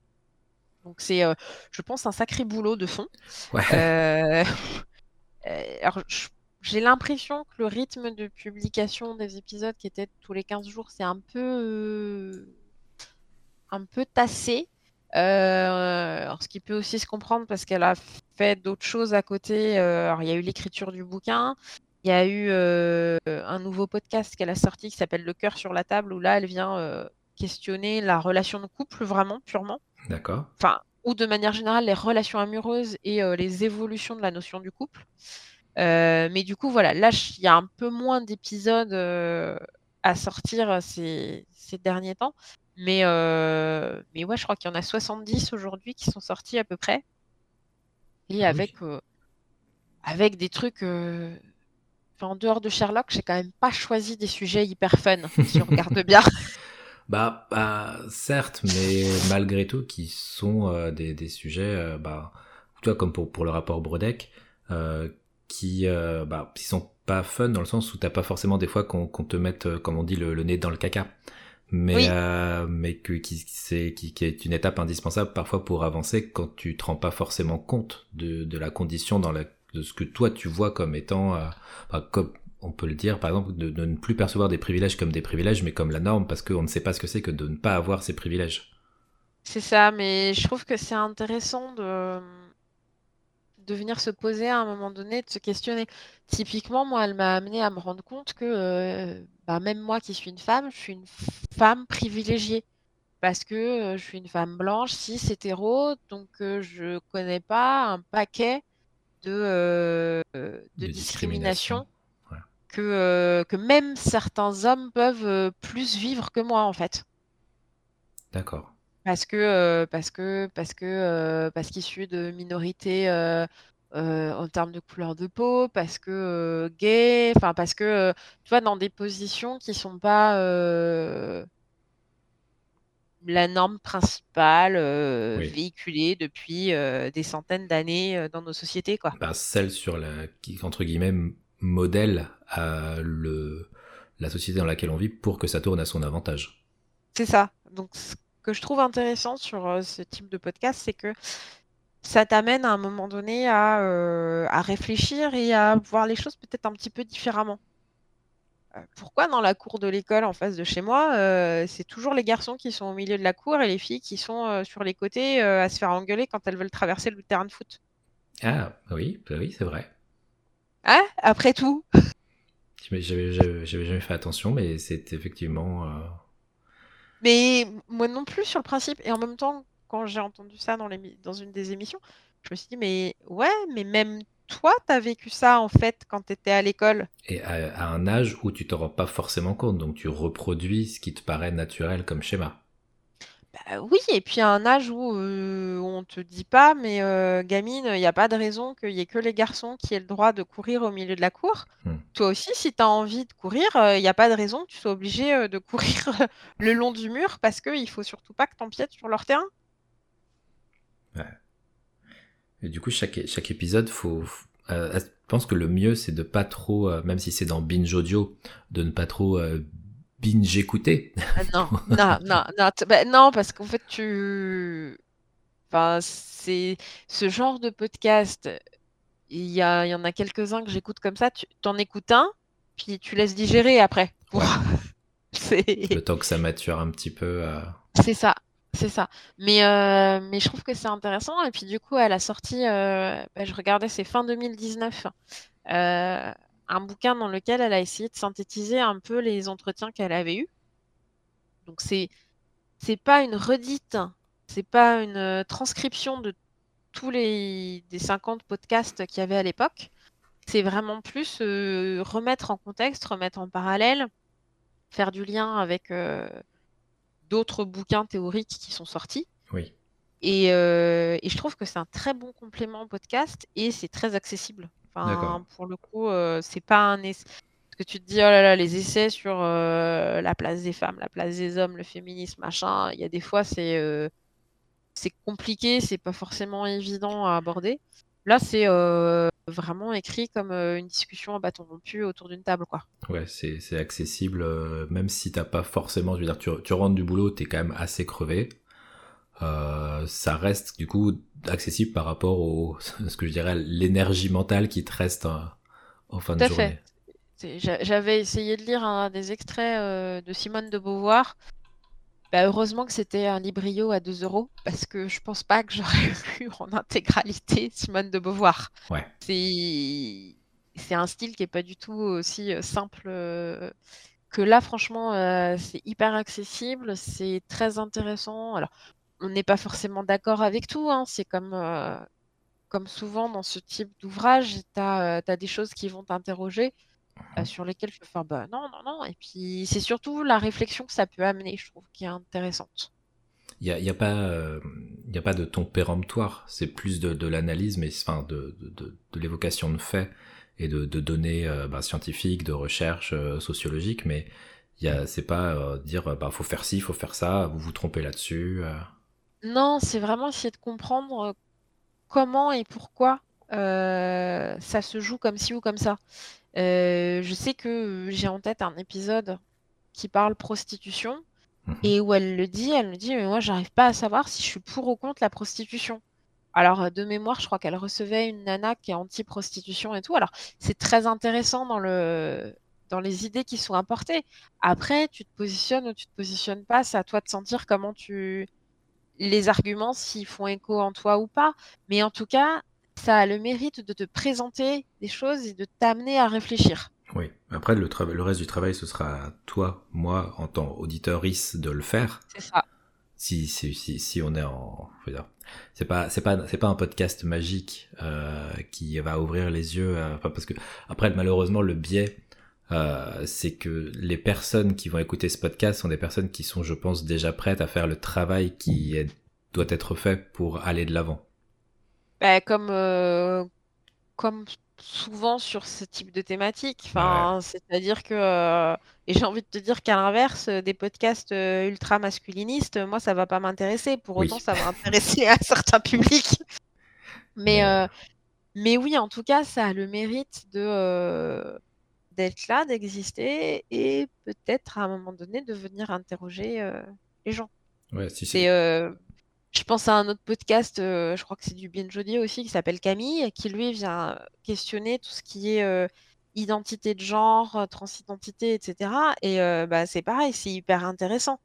B: Donc c'est, euh, je pense, un sacré boulot de fond.
A: Ouais.
B: Euh, euh, alors, j'ai l'impression que le rythme de publication des épisodes qui était tous les 15 jours, c'est un peu, un peu tassé. Euh, alors, ce qui peut aussi se comprendre parce qu'elle a fait d'autres choses à côté. Euh, alors, il y a eu l'écriture du bouquin. Il y a eu euh, un nouveau podcast qu'elle a sorti qui s'appelle Le cœur sur la table, où là, elle vient questionner la relation de couple, vraiment, purement
A: D'accord.
B: enfin, ou de manière générale, les relations amoureuses et euh, les évolutions de la notion du couple. Euh, mais du coup, voilà, là, il y a un peu moins d'épisodes euh, à sortir ces, ces derniers temps. Mais, mais ouais, je crois qu'il y en a 70 aujourd'hui qui sont sortis à peu près. Et
A: oui.
B: avec, avec des trucs. enfin, en dehors de Sherlock, j'ai quand même pas choisi des sujets hyper fun, si on regarde bien.
A: Bah, bah, certes, mais malgré tout, qui sont euh, des, des sujets, euh, bah, tu vois, comme pour, pour le rapport Brodeck, euh, qui, euh, bah, qui sont pas fun dans le sens où t'as pas forcément des fois qu'on qu'on te mette, euh, comme on dit, le, le nez dans le caca. Mais,
B: Oui.
A: euh, mais que, qui, c'est, qui, qui est une étape indispensable parfois pour avancer quand tu te rends pas forcément compte de, de la condition dans la, de ce que toi tu vois comme étant, euh, enfin, comme, on peut le dire, par exemple, de, de ne plus percevoir des privilèges comme des privilèges, mais comme la norme, parce qu'on ne sait pas ce que c'est que de ne pas avoir ces privilèges.
B: C'est ça, mais je trouve que c'est intéressant de, de venir se poser à un moment donné, de se questionner. Typiquement, moi, elle m'a amené à me rendre compte que euh, bah, même moi qui suis une femme, je suis une femme privilégiée. Parce que euh, je suis une femme blanche, cis, hétéro, donc euh, je connais pas un paquet de, euh, de
A: De
B: discrimination
A: discrimination.
B: Que, euh, que même certains hommes peuvent euh, plus vivre que moi, en fait.
A: D'accord.
B: Parce que, euh, parce que, parce que, parce qu'issu de minorités euh, en termes de couleur de peau, parce que euh, gay, enfin parce que, euh, tu vois, dans des positions qui sont pas la norme principale
A: Oui.
B: véhiculée depuis des centaines d'années dans nos sociétés, quoi.
A: Bah, celle sur la, qui, entre guillemets, modèle à le, la société dans laquelle on vit pour que ça tourne à son avantage.
B: C'est ça. Donc, ce que je trouve intéressant sur euh, ce type de podcast, c'est que ça t'amène à un moment donné à, euh, à réfléchir et à voir les choses peut-être un petit peu différemment. Euh, pourquoi dans la cour de l'école en face de chez moi, c'est toujours les garçons qui sont au milieu de la cour et les filles qui sont sur les côtés à se faire engueuler quand elles veulent traverser le terrain de foot?
A: Ah, oui, bah oui, c'est vrai.
B: Hein? Après tout.
A: J'avais jamais fait attention, mais c'est effectivement. euh,
B: Mais moi non plus sur le principe. Et en même temps, quand j'ai entendu ça dans une des émissions, je me suis dit, mais ouais, mais même toi, t'as vécu ça en fait quand t'étais à l'école.
A: Et à, à un âge où tu t'en rends pas forcément compte, donc tu reproduis ce qui te paraît naturel comme schéma.
B: Bah oui, et puis à un âge où euh, on te dit pas, mais euh, gamine, il n'y a pas de raison qu'il y ait que les garçons qui aient le droit de courir au milieu de la cour.
A: Hmm.
B: Toi aussi, si tu as envie de courir, il n'y a pas de raison que tu sois obligé euh, de courir le long du mur parce qu'il faut surtout pas que t'empiètes sur leur terrain.
A: Et du coup, chaque, chaque épisode, faut, euh, je pense que le mieux, c'est de pas trop, euh, même si c'est dans binge audio, de ne pas trop euh, binge écouter.
B: Ah non, non, non, bah, non, parce qu'en fait, tu... Enfin, c'est ce genre de podcast, il y a, il y en a quelques-uns que j'écoute comme ça, tu t'en écoutes un, puis tu laisses digérer après.
A: Ouais. Le temps que ça mature un petit peu. euh,
B: C'est ça, c'est ça. Mais, euh, mais je trouve que c'est intéressant. Et puis du coup, elle a sorti, euh, bah, je regardais, c'est fin 2019, euh, un bouquin dans lequel elle a essayé de synthétiser un peu les entretiens qu'elle avait eus. Donc c'est c'est pas une redite, c'est pas une euh, transcription de tous les des 50 podcasts qu'il y avait à l'époque. C'est vraiment plus remettre en contexte, remettre en parallèle, faire du lien avec d'autres bouquins théoriques qui sont sortis.
A: Oui.
B: Et, et je trouve que c'est un très bon complément au podcast et c'est très accessible. Enfin, pour le coup, c'est pas un parce que tu te dis, oh là là, les essais sur la place des femmes, la place des hommes, le féminisme, machin, il y a des fois, c'est c'est compliqué, c'est pas forcément évident à aborder. Là, c'est vraiment écrit comme une discussion à bâton rompu autour d'une table, quoi.
A: Ouais, c'est accessible, même si t'as pas forcément, je veux dire, tu, tu rentres du boulot, t'es quand même assez crevé. Ça reste du coup accessible par rapport au ce que je dirais l'énergie mentale qui te reste en, fin de journée.
B: J'avais essayé de lire des extraits de Simone de Beauvoir bah, heureusement que c'était un librio à 2 euros parce que je pense pas que j'aurais lu en intégralité Simone de Beauvoir.
A: Ouais.
B: C'est c'est un style qui est pas du tout aussi euh, simple euh, que là. Franchement, euh, c'est hyper accessible, c'est très intéressant. Alors, on n'est pas forcément d'accord avec tout. Hein. C'est comme comme souvent dans ce type d'ouvrage, tu as, des choses qui vont t'interroger. Mmh. sur lesquels je fais bah non, non, non. Et puis c'est surtout la réflexion que ça peut amener, je trouve, qui est intéressante.
A: Il n'y a, y a, pas, il a pas de ton péremptoire, c'est plus de, de l'analyse, mais enfin de, de, de l'évocation de faits et de, données bah, scientifiques, de recherches sociologiques, mais c'est pas dire bah faut faire ci, faut faire ça, vous vous trompez là-dessus.
B: Non, c'est vraiment essayer de comprendre comment et pourquoi ça se joue comme ci ou comme ça. Euh, je sais que j'ai en tête un épisode qui parle prostitution mhm. et où elle le dit, elle me dit mais moi j'arrive pas à savoir si je suis pour ou contre la prostitution. Alors de mémoire, je crois qu'elle recevait une nana qui est anti-prostitution et tout. Alors c'est très intéressant dans le dans les idées qui sont apportées. Après, tu te positionnes ou tu te positionnes pas, c'est à toi de sentir comment tu les arguments s'ils font écho en toi ou pas. Mais en tout cas, ça a le mérite de te présenter des choses et de t'amener à réfléchir.
A: Oui, après le, le reste du travail, ce sera toi, moi, en tant qu'auditeur-is, de le faire.
B: C'est ça.
A: Si, si, si, si on est en... C'est pas, c'est pas, c'est pas un podcast magique euh, qui va ouvrir les yeux. parce que après, malheureusement, le biais, euh, c'est que les personnes qui vont écouter ce podcast sont des personnes qui sont, je pense, déjà prêtes à faire le travail qui doit être fait pour aller de l'avant.
B: Bah, comme, euh, comme souvent sur ce type de thématique. Enfin, c'est-à-dire que, euh, et j'ai envie de te dire qu'à l'inverse, des podcasts ultra masculinistes, moi, ça va pas m'intéresser. Pour autant, ça va intéresser un certain public. Mais, mais oui, en tout cas, ça a le mérite de d'être là, d'exister et peut-être à un moment donné de venir interroger les gens.
A: Ouais, si
B: c'est je pense à un autre podcast, euh, je crois que c'est du Bien Jody aussi, qui s'appelle Camille, qui lui vient questionner tout ce qui est euh, identité de genre, euh, transidentité, etc. Et bah, c'est pareil, c'est hyper intéressant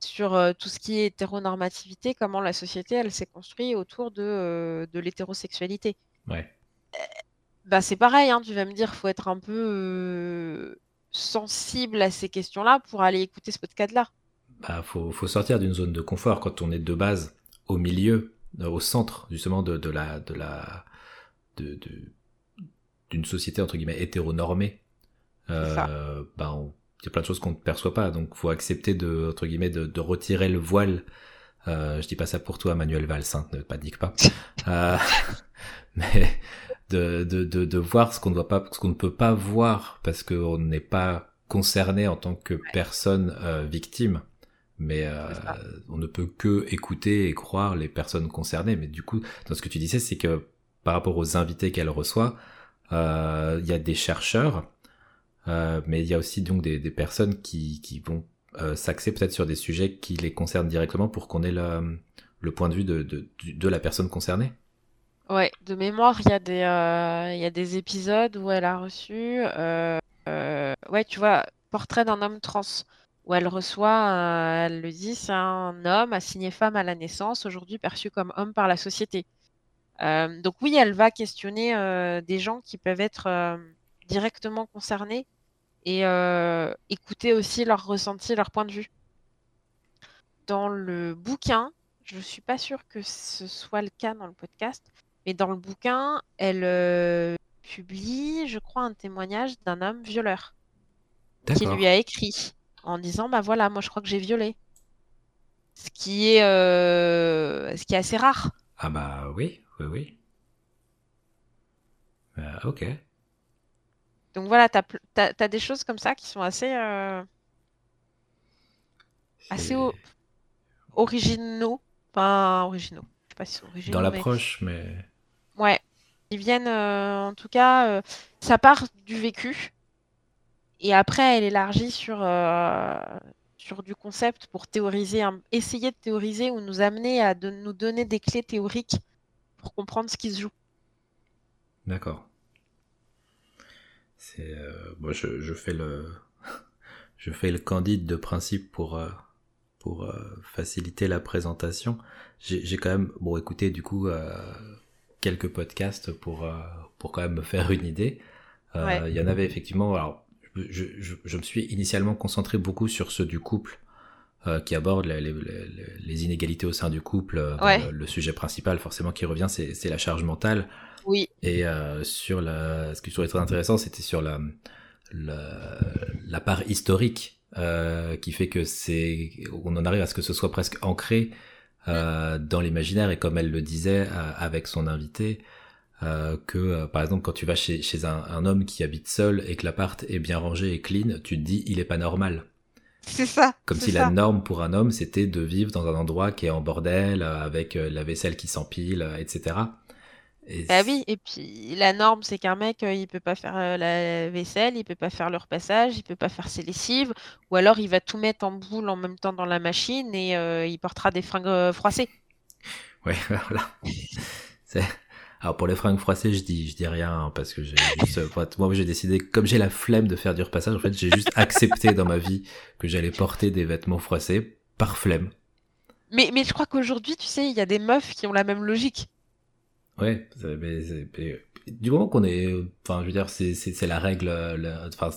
B: sur tout ce qui est hétéronormativité, comment la société elle s'est construite autour de, de l'hétérosexualité.
A: Ouais.
B: Bah, c'est pareil, hein, tu vas me dire, faut être un peu sensible à ces questions-là pour aller écouter ce podcast-là
A: bah, faut, faut sortir d'une zone de confort quand on est de base au milieu, euh, au centre justement de, de la de la de, d'une société entre guillemets hétéronormée. Euh, bah, il y a plein de choses qu'on ne perçoit pas, donc faut accepter de entre guillemets de, de retirer le voile. Euh, je dis pas ça pour toi, Manuel Valls, hein, ne panique pas. euh, mais de, de, de, de voir ce qu'on ne voit pas, ce qu'on ne peut pas voir parce qu'on n'est pas concerné en tant que personne euh, victime mais euh, on ne peut que écouter et croire les personnes concernées. Mais du coup, dans ce que tu disais, c'est que par rapport aux invités qu'elle reçoit, euh, il y a des chercheurs, euh, mais il y a aussi donc des, des personnes qui, qui vont euh, s'axer peut-être sur des sujets qui les concernent directement pour qu'on ait le, le point de vue de, de, de la personne concernée.
B: Ouais, de mémoire, il y, a des, euh, il y a des épisodes où elle a reçu, ouais, tu vois, portrait d'un homme trans où elle reçoit, euh, elle le dit, c'est un homme assigné femme à la naissance, aujourd'hui perçu comme homme par la société. Euh, donc oui, elle va questionner euh, des gens qui peuvent être directement concernés et écouter aussi leur ressenti, leur point de vue. Dans le bouquin, je ne suis pas sûre que ce soit le cas dans le podcast, mais dans le bouquin, elle publie, je crois, un témoignage d'un homme violeur qui lui a écrit en disant bah voilà, moi je crois que j'ai violé. Ce qui est euh, ce qui est assez rare.
A: Ah bah oui, oui, oui. Bah, ok.
B: Donc voilà, t'as as, des choses comme ça qui sont assez euh, assez originaux, enfin originaux. Je sais pas si originaux.
A: Dans l'approche, mais...
B: Ouais, ils viennent, euh, en tout cas, ça part du vécu et après, elle élargit sur, euh, sur du concept pour théoriser, essayer de théoriser ou nous amener à nous donner des clés théoriques pour comprendre ce qui se joue.
A: D'accord. C'est euh, moi je, fais le je fais le candide de principe pour euh, pour faciliter la présentation. J'ai quand même bon écoutez du coup quelques podcasts pour pour quand même me faire une idée. Il y en avait effectivement alors je, me suis initialement concentré beaucoup sur ceux du couple, euh, qui aborde les, inégalités au sein du couple. Euh, le sujet principal, forcément, qui revient, c'est la charge mentale.
B: Oui.
A: Et euh, sur la, ce qui je très intéressant, c'était sur la, la, part historique, qui fait que c'est, on en arrive à ce que ce soit presque ancré mm. dans l'imaginaire. Et comme elle le disait avec son invité, euh, que euh, par exemple quand tu vas chez, chez un, un, homme qui habite seul et que l'appart est bien rangé et clean, tu te dis il est pas normal.
B: C'est ça.
A: Comme si la norme pour un homme c'était de vivre dans un endroit qui est en bordel, euh, avec la vaisselle qui s'empile, etc.
B: Et bah oui, et puis la norme, c'est qu'un mec, il peut pas faire la vaisselle, il peut pas faire le repassage, il peut pas faire ses lessives, ou alors il va tout mettre en boule en même temps dans la machine et il portera des fringues froissées.
A: Ouais, voilà. alors pour les fringues froissées, je dis, je dis rien hein, parce que j'ai juste, moi j'ai décidé, comme j'ai la flemme de faire du repassage, en fait j'ai juste accepté dans ma vie que j'allais porter des vêtements froissés par flemme.
B: Mais, mais je crois qu'aujourd'hui, tu sais, il y a des meufs qui ont la même logique.
A: Ouais, mais, mais, du moment qu'on est, enfin, je veux dire, c'est la règle, enfin,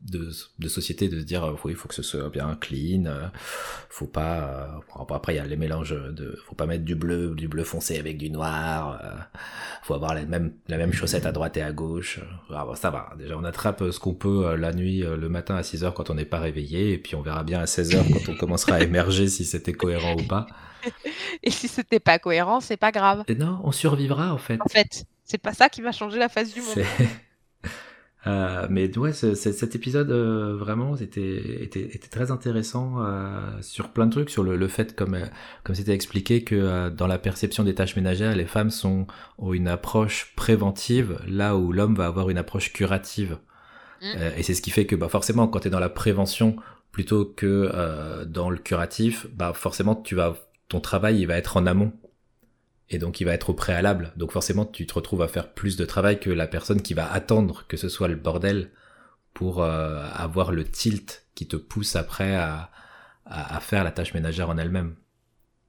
A: de de société de se dire, oui, il faut que ce soit bien clean, euh, faut pas, euh, après il y a les mélanges de, faut pas mettre du bleu, du bleu foncé avec du noir, euh, faut avoir la même la même chaussette à droite et à gauche. Ah, ça va, déjà on attrape ce qu'on peut la nuit, le matin à 6 heures quand on n'est pas réveillé, et puis on verra bien à 16 heures quand on commencera à émerger si c'était cohérent ou pas.
B: Et si c'était pas cohérent, c'est pas grave.
A: Et non, on survivra en fait.
B: En fait. C'est pas ça qui va changer la face du monde.
A: Euh, mais ouais, cet épisode euh, vraiment était, était, était, très intéressant euh, sur plein de trucs, sur le, le fait comme comme c'était expliqué que dans la perception des tâches ménagères, les femmes sont ont une approche préventive, là où l'homme va avoir une approche curative. Mm. et c'est ce qui fait que bah forcément, quand tu es dans la prévention plutôt que dans le curatif, bah forcément tu vas ton travail il va être en amont et donc il va être au préalable. Donc forcément, tu te retrouves à faire plus de travail que la personne qui va attendre que ce soit le bordel pour euh, avoir le tilt qui te pousse après à, à, faire la tâche ménagère en elle-même.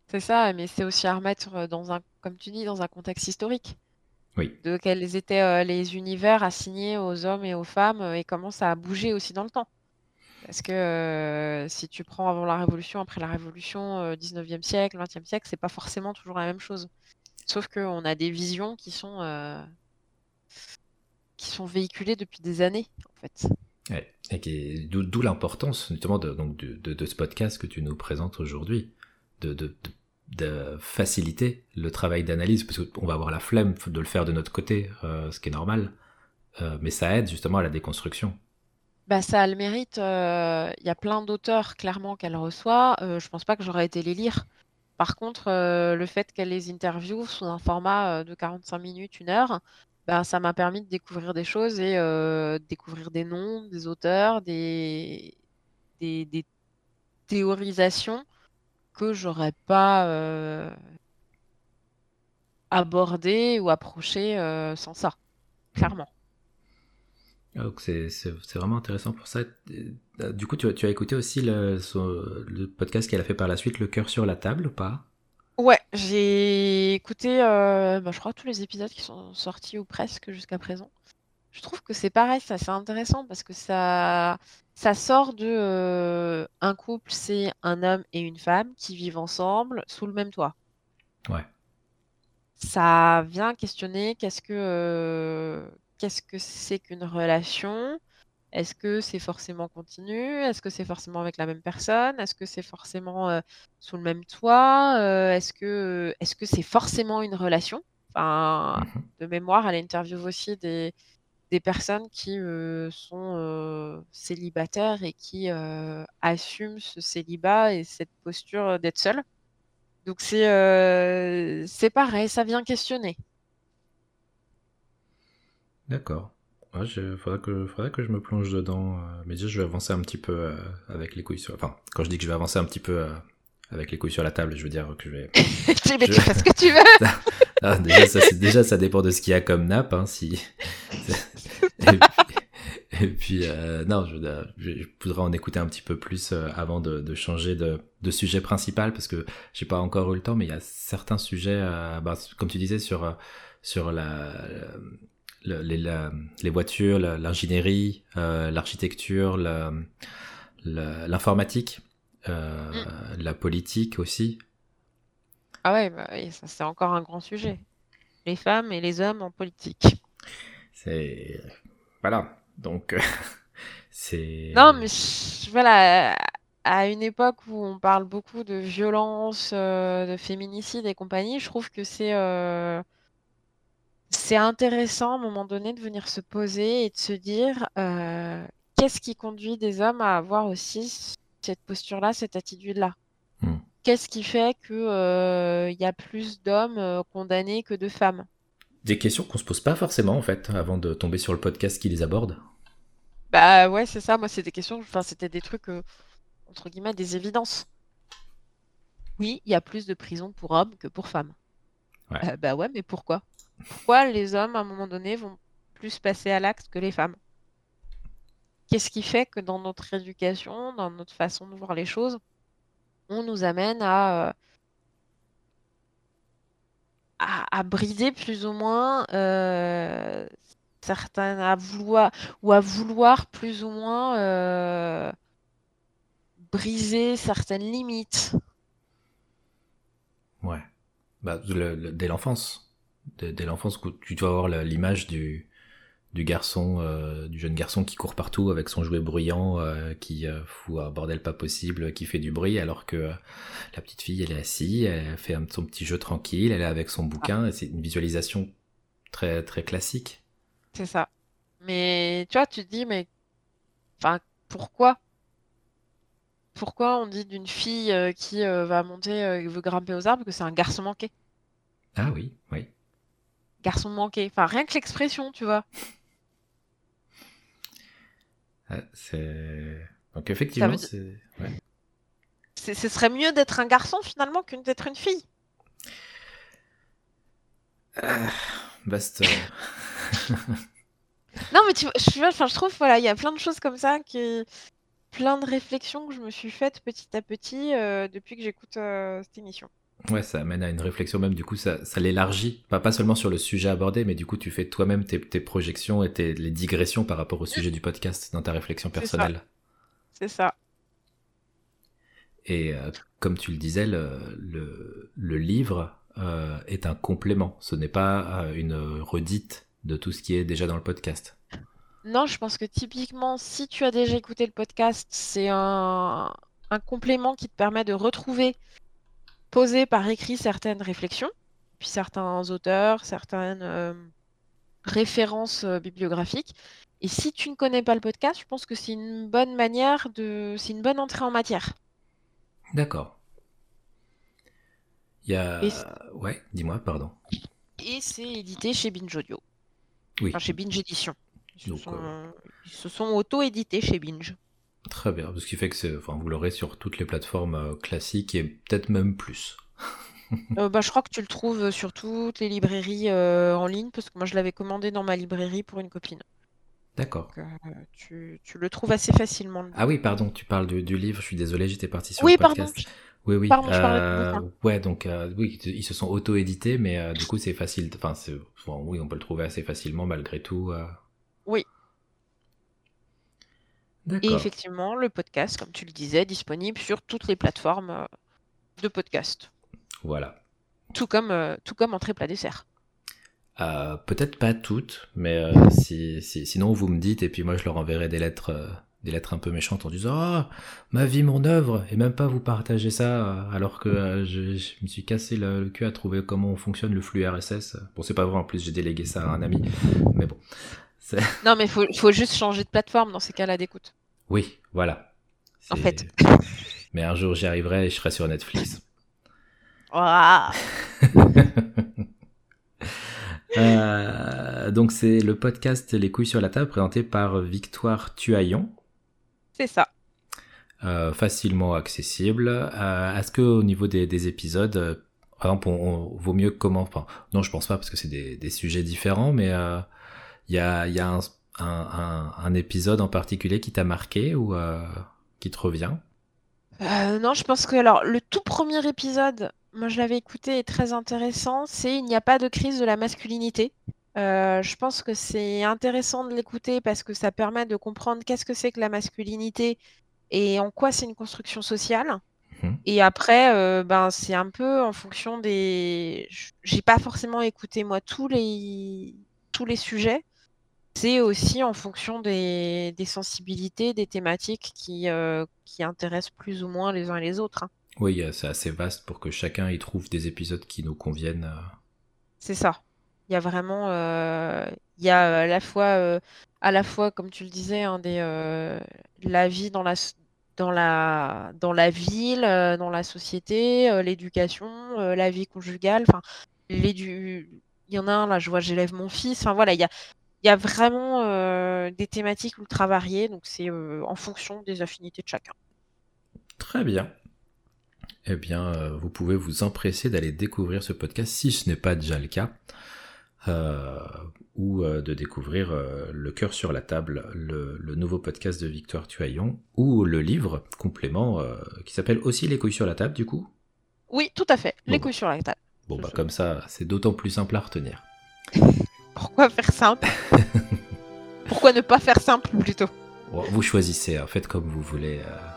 B: C'est ça, mais c'est aussi à remettre dans un, comme tu dis, dans un contexte historique.
A: Oui.
B: De quels étaient euh, les univers assignés aux hommes et aux femmes euh, et comment ça a bougé aussi dans le temps. Parce que si tu prends avant la Révolution, après la Révolution, 19e siècle, 20e siècle, c'est pas forcément toujours la même chose. Sauf qu'on a des visions qui sont, euh, qui sont véhiculées depuis des années, en fait.
A: et d'où l'importance justement de, donc, de, ce podcast que tu nous présentes aujourd'hui, de, faciliter le travail d'analyse, parce qu'on va avoir la flemme de le faire de notre côté, euh, ce qui est normal, euh, mais ça aide justement à la déconstruction.
B: Bah, ça a le mérite, il y a plein d'auteurs clairement qu'elle reçoit, je pense pas que j'aurais été les lire. Par contre, euh, le fait qu'elle les interviewe sous un format euh, de 45 minutes, une heure, ben, ça m'a permis de découvrir des choses et euh, découvrir des noms, des auteurs, des, des, théorisations que j'aurais pas abordées ou approchées sans ça, clairement.
A: Donc c'est vraiment intéressant pour ça. Euh, du coup, tu, tu as écouté aussi le, le podcast qu'elle a fait par la suite, Le cœur sur la table ou pas?
B: Ouais, j'ai écouté, euh, bah, je crois, tous les épisodes qui sont sortis ou presque jusqu'à présent. Je trouve que c'est pareil, c'est assez intéressant parce que ça, ça sort de euh, un couple, c'est un homme et une femme qui vivent ensemble sous le même toit.
A: Ouais.
B: Ça vient questionner qu'est-ce que qu'est-ce que c'est qu'une relation? Est-ce que c'est forcément continu? Est-ce que c'est forcément avec la même personne? Est-ce que c'est forcément sous le même toit? Est-ce que est-ce que c'est forcément une relation? Enfin,
A: Mhm.
B: de mémoire, elle interviewe aussi des, des personnes qui sont célibataires et qui assument ce célibat et cette posture d'être seule. Donc c'est c'est pareil, ça vient questionner.
A: D'accord. Ouais, je, faudrait, que, faudrait que je me plonge dedans. euh, mais déjà, je vais avancer un petit peu euh, avec les couilles sur... Enfin, quand je dis que je vais avancer un petit peu euh, avec les couilles sur la table, je veux dire que je vais...
B: Tu dis, mais
A: Je-
B: tu fais ce que tu veux.
A: Ah, déjà, ça, déjà, ça dépend de ce qu'il y a comme nappe. Hein, si... et puis, et puis, euh, non, je, je, je voudrais en écouter un petit peu plus euh, avant de, de changer de, de sujet principal parce que j'ai pas encore eu le temps, mais il y a certains sujets, euh, bah, comme tu disais, sur, euh, sur la, le- les, la- les voitures, l'ingénierie, euh, l'architecture, la- la- l'informatique, euh, la politique aussi.
B: Ah ouais, bah c'est encore un grand sujet. Les femmes et les hommes en politique.
A: C'est voilà. Donc c'est
B: Non, mais je- voilà, à une époque où on parle beaucoup de violence, euh, de féminicide et compagnie, je trouve que c'est euh, c'est intéressant à un moment donné de venir se poser et de se dire euh, qu'est-ce qui conduit des hommes à avoir aussi cette posture-là, cette attitude-là?
A: Hmm.
B: Qu'est-ce qui fait que euh, y a plus d'hommes euh, condamnés que de femmes?
A: des questions qu'on se pose pas forcément en fait avant de tomber sur le podcast qui les aborde.
B: Bah ouais, c'est ça. Moi, c'est des questions, enfin, c'était des trucs, euh, entre guillemets, des évidences. Oui, il y a plus de prisons pour hommes que pour femmes.
A: Ouais.
B: Bah ouais, mais pourquoi? Pourquoi les hommes, à un moment donné, vont plus passer à l'acte que les femmes? Qu'est-ce qui fait que dans notre éducation, dans notre façon de voir les choses, on nous amène à, euh, à, à brider plus ou moins euh, ou à vouloir plus ou moins euh, briser certaines limites?
A: Ouais. Bah, dès l'enfance, dès, dès l'enfance, tu dois avoir l'image du du garçon, euh, du jeune garçon qui court partout avec son jouet bruyant, euh, qui euh, fout un bordel pas possible, qui fait du bruit, alors que euh, la petite fille, elle est assise, elle fait un, son petit jeu tranquille, elle est avec son bouquin, c'est une visualisation très très classique.
B: C'est ça. Mais tu vois, tu te dis, mais enfin, pourquoi? Pourquoi on dit d'une fille qui va monter, euh, veut grimper aux arbres que c'est un garçon manqué?
A: Ah oui, oui.
B: Garçon manqué. Enfin, rien que l'expression, tu vois.
A: Ah, c'est donc effectivement,
B: dire-
A: c'est ouais.
B: Ce serait mieux d'être un garçon finalement que d'être une fille.
A: Ah, vaste. euh,
B: Non, mais tu vois, je, enfin, je trouve, voilà, il y a plein de choses comme ça, qui... plein de réflexions que je me suis faites petit à petit euh, depuis que j'écoute euh, cette émission.
A: Ouais, ça amène à une réflexion même, du coup, ça, ça l'élargit, pas, pas seulement sur le sujet abordé, mais du coup, tu fais toi-même tes, tes projections et tes, les digressions par rapport au sujet du podcast dans ta réflexion
B: C'est ça.
A: personnelle.
B: C'est ça.
A: Et euh, comme tu le disais, le, le, le livre euh, est un complément, ce n'est pas euh, une redite de tout ce qui est déjà dans le podcast.
B: Non, je pense que typiquement, si tu as déjà écouté le podcast, c'est un, un complément qui te permet de retrouver, poser par écrit certaines réflexions, puis certains auteurs, certaines euh, références euh, bibliographiques. Et si tu ne connais pas le podcast, je pense que c'est une bonne manière de, c'est une bonne entrée en matière.
A: D'accord. Il y a...
B: Et
A: Ouais, dis-moi, pardon.
B: Et c'est édité chez Binge Audio,
A: Oui,
B: enfin chez Binge Édition. Ils se
A: Donc,
B: sont,
A: euh,
B: ils se sont auto-édités chez Binge.
A: Très bien, ce qui fait que enfin, vous l'aurez sur toutes les plateformes euh, classiques et peut-être même plus.
B: Euh, bah, je crois que tu le trouves sur toutes les librairies euh, en ligne, parce que moi je l'avais commandé dans ma librairie pour une copine.
A: D'accord.
B: Euh, tu, tu le trouves assez facilement. le
A: Ah oui, pardon, tu parles du, du livre, je suis désolé, j'étais parti sur
B: Oui,
A: le
B: pardon.
A: podcast. Oui, oui.
B: Pardon, je de
A: euh, ouais, donc euh, oui, ils se sont auto-édités, mais euh, du coup c'est facile. Enfin, bon, oui, on peut le trouver assez facilement malgré tout. euh.
B: Oui. Et effectivement, le podcast, comme tu le disais, est disponible sur toutes les plateformes euh, de podcast.
A: Voilà.
B: Tout comme, euh, tout comme Entrée plat dessert.
A: Euh, peut-être pas toutes, mais euh, si, si, sinon vous me dites et puis moi je leur enverrai des lettres, des lettres un peu méchantes en disant ah ma vie mon œuvre et même pas vous partager ça alors que je, je, me suis cassé le, le, cul à trouver comment fonctionne le flux RSS. Bon c'est pas vrai en plus j'ai délégué ça à un ami, mais bon.
B: Non mais faut faut juste changer de plateforme dans ces cas-là d'écoute.
A: Oui voilà.
B: En fait.
A: mais un jour j'y arriverai et je serai sur Netflix.
B: Wow.
A: Euh, donc c'est le podcast Les couilles sur la table présenté par Victoire Tuaillon.
B: C'est ça.
A: Euh, facilement accessible. Euh, Est-ce que au niveau des, des épisodes, euh, par exemple, on, on, vaut mieux comment enfin, Non, je pense pas parce que c'est des, des, sujets différents, mais il euh, y a, y a un, un, un, un, épisode en particulier qui t'a marqué ou qui te revient?
B: Non, je pense que alors le tout premier épisode moi je l'avais écouté, est très intéressant, c'est Il n'y a pas de crise de la masculinité. Euh, je pense que c'est intéressant de l'écouter parce que ça permet de comprendre qu'est-ce que c'est que la masculinité et en quoi c'est une construction sociale. Mmh. Et après, euh, ben, c'est un peu en fonction des. J'ai pas forcément écouté moi tous les, tous les sujets. C'est aussi en fonction des, des sensibilités, des thématiques qui, euh, qui intéressent plus ou moins les uns et les autres. Hein.
A: Oui, c'est assez vaste pour que chacun y trouve des épisodes qui nous conviennent. Euh.
B: C'est ça. Il y a vraiment, euh, il y a à la fois, euh, à la fois, comme tu le disais, hein, des, euh, la vie dans la, dans la, dans la ville, euh, dans la société, euh, l'éducation, la vie conjugale. Enfin, il y en a un là, je vois, j'élève mon fils. Enfin voilà, il y a, il y a vraiment des thématiques ultra variées. Donc c'est en fonction des affinités de chacun.
A: Très bien eh bien, euh, vous pouvez vous empresser d'aller découvrir ce podcast si ce n'est pas déjà le cas, euh, ou euh, de découvrir euh, Le cœur sur la table, le, le, nouveau podcast de Victoire Tuaillon, ou le livre complément euh, qui s'appelle aussi Les couilles sur la table, du coup?
B: Oui, tout à fait, bon, Les couilles sur la table.
A: Bon, bah, comme ça, c'est d'autant plus simple à retenir.
B: Pourquoi faire simple? Pourquoi ne pas faire simple plutôt?
A: Vous choisissez, hein, faites comme vous voulez. Euh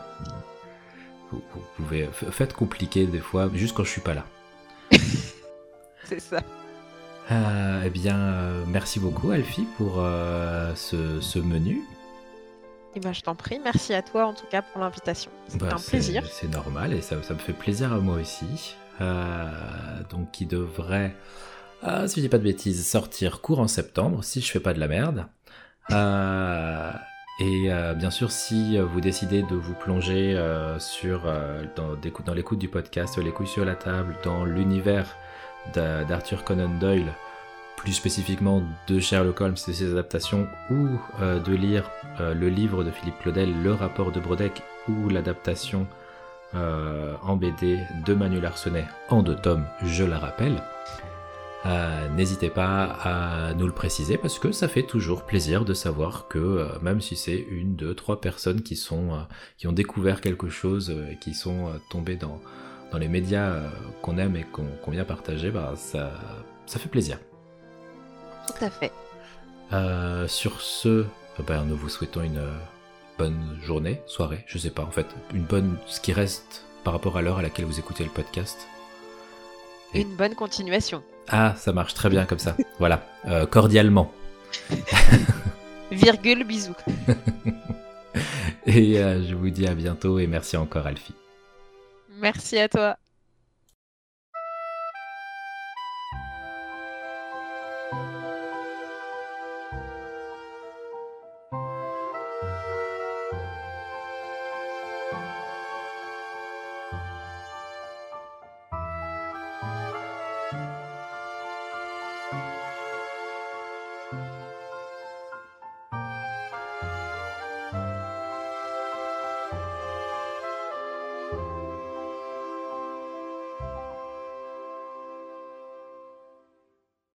A: vous, vous, pouvez faites compliqué des fois, juste quand je suis pas là.
B: C'est ça.
A: Euh, eh bien, euh, merci beaucoup Alfie pour euh, ce, ce, menu.
B: Eh ben, je t'en prie, merci à toi en tout cas pour l'invitation. C'était bah, un plaisir.
A: C'est normal et ça, ça, me fait plaisir à moi aussi. Euh, donc, qui devrait, euh, si je dis pas de bêtises, sortir court en septembre si je fais pas de la merde. Et euh, bien sûr, si vous décidez de vous plonger euh, euh, dans, l'écoute du podcast, les couilles sur la table, dans l'univers d'Arthur Conan Doyle, plus spécifiquement de Sherlock Holmes et ses adaptations, ou de lire le livre de Philippe Claudel, Le rapport de Brodeck, ou l'adaptation en BD de Manuel Arsenet en deux tomes, je la rappelle, euh, N'hésitez pas à nous le préciser parce que ça fait toujours plaisir de savoir que euh, même si c'est une, deux, trois personnes qui sont euh, qui ont découvert quelque chose et qui sont tombées dans dans les médias qu'on aime et qu'on qu vient partager, bah ça ça fait plaisir.
B: Tout à fait.
A: sur ce, bah, nous vous souhaitons une bonne journée, soirée, je sais pas en fait, une bonne ce qui reste par rapport à l'heure à laquelle vous écoutez le podcast.
B: Et... Une bonne continuation.
A: Ah, ça marche très bien comme ça. voilà, euh, cordialement.
B: Virgule, bisous.
A: et euh, je vous dis à bientôt et merci encore Alfie.
B: Merci à toi.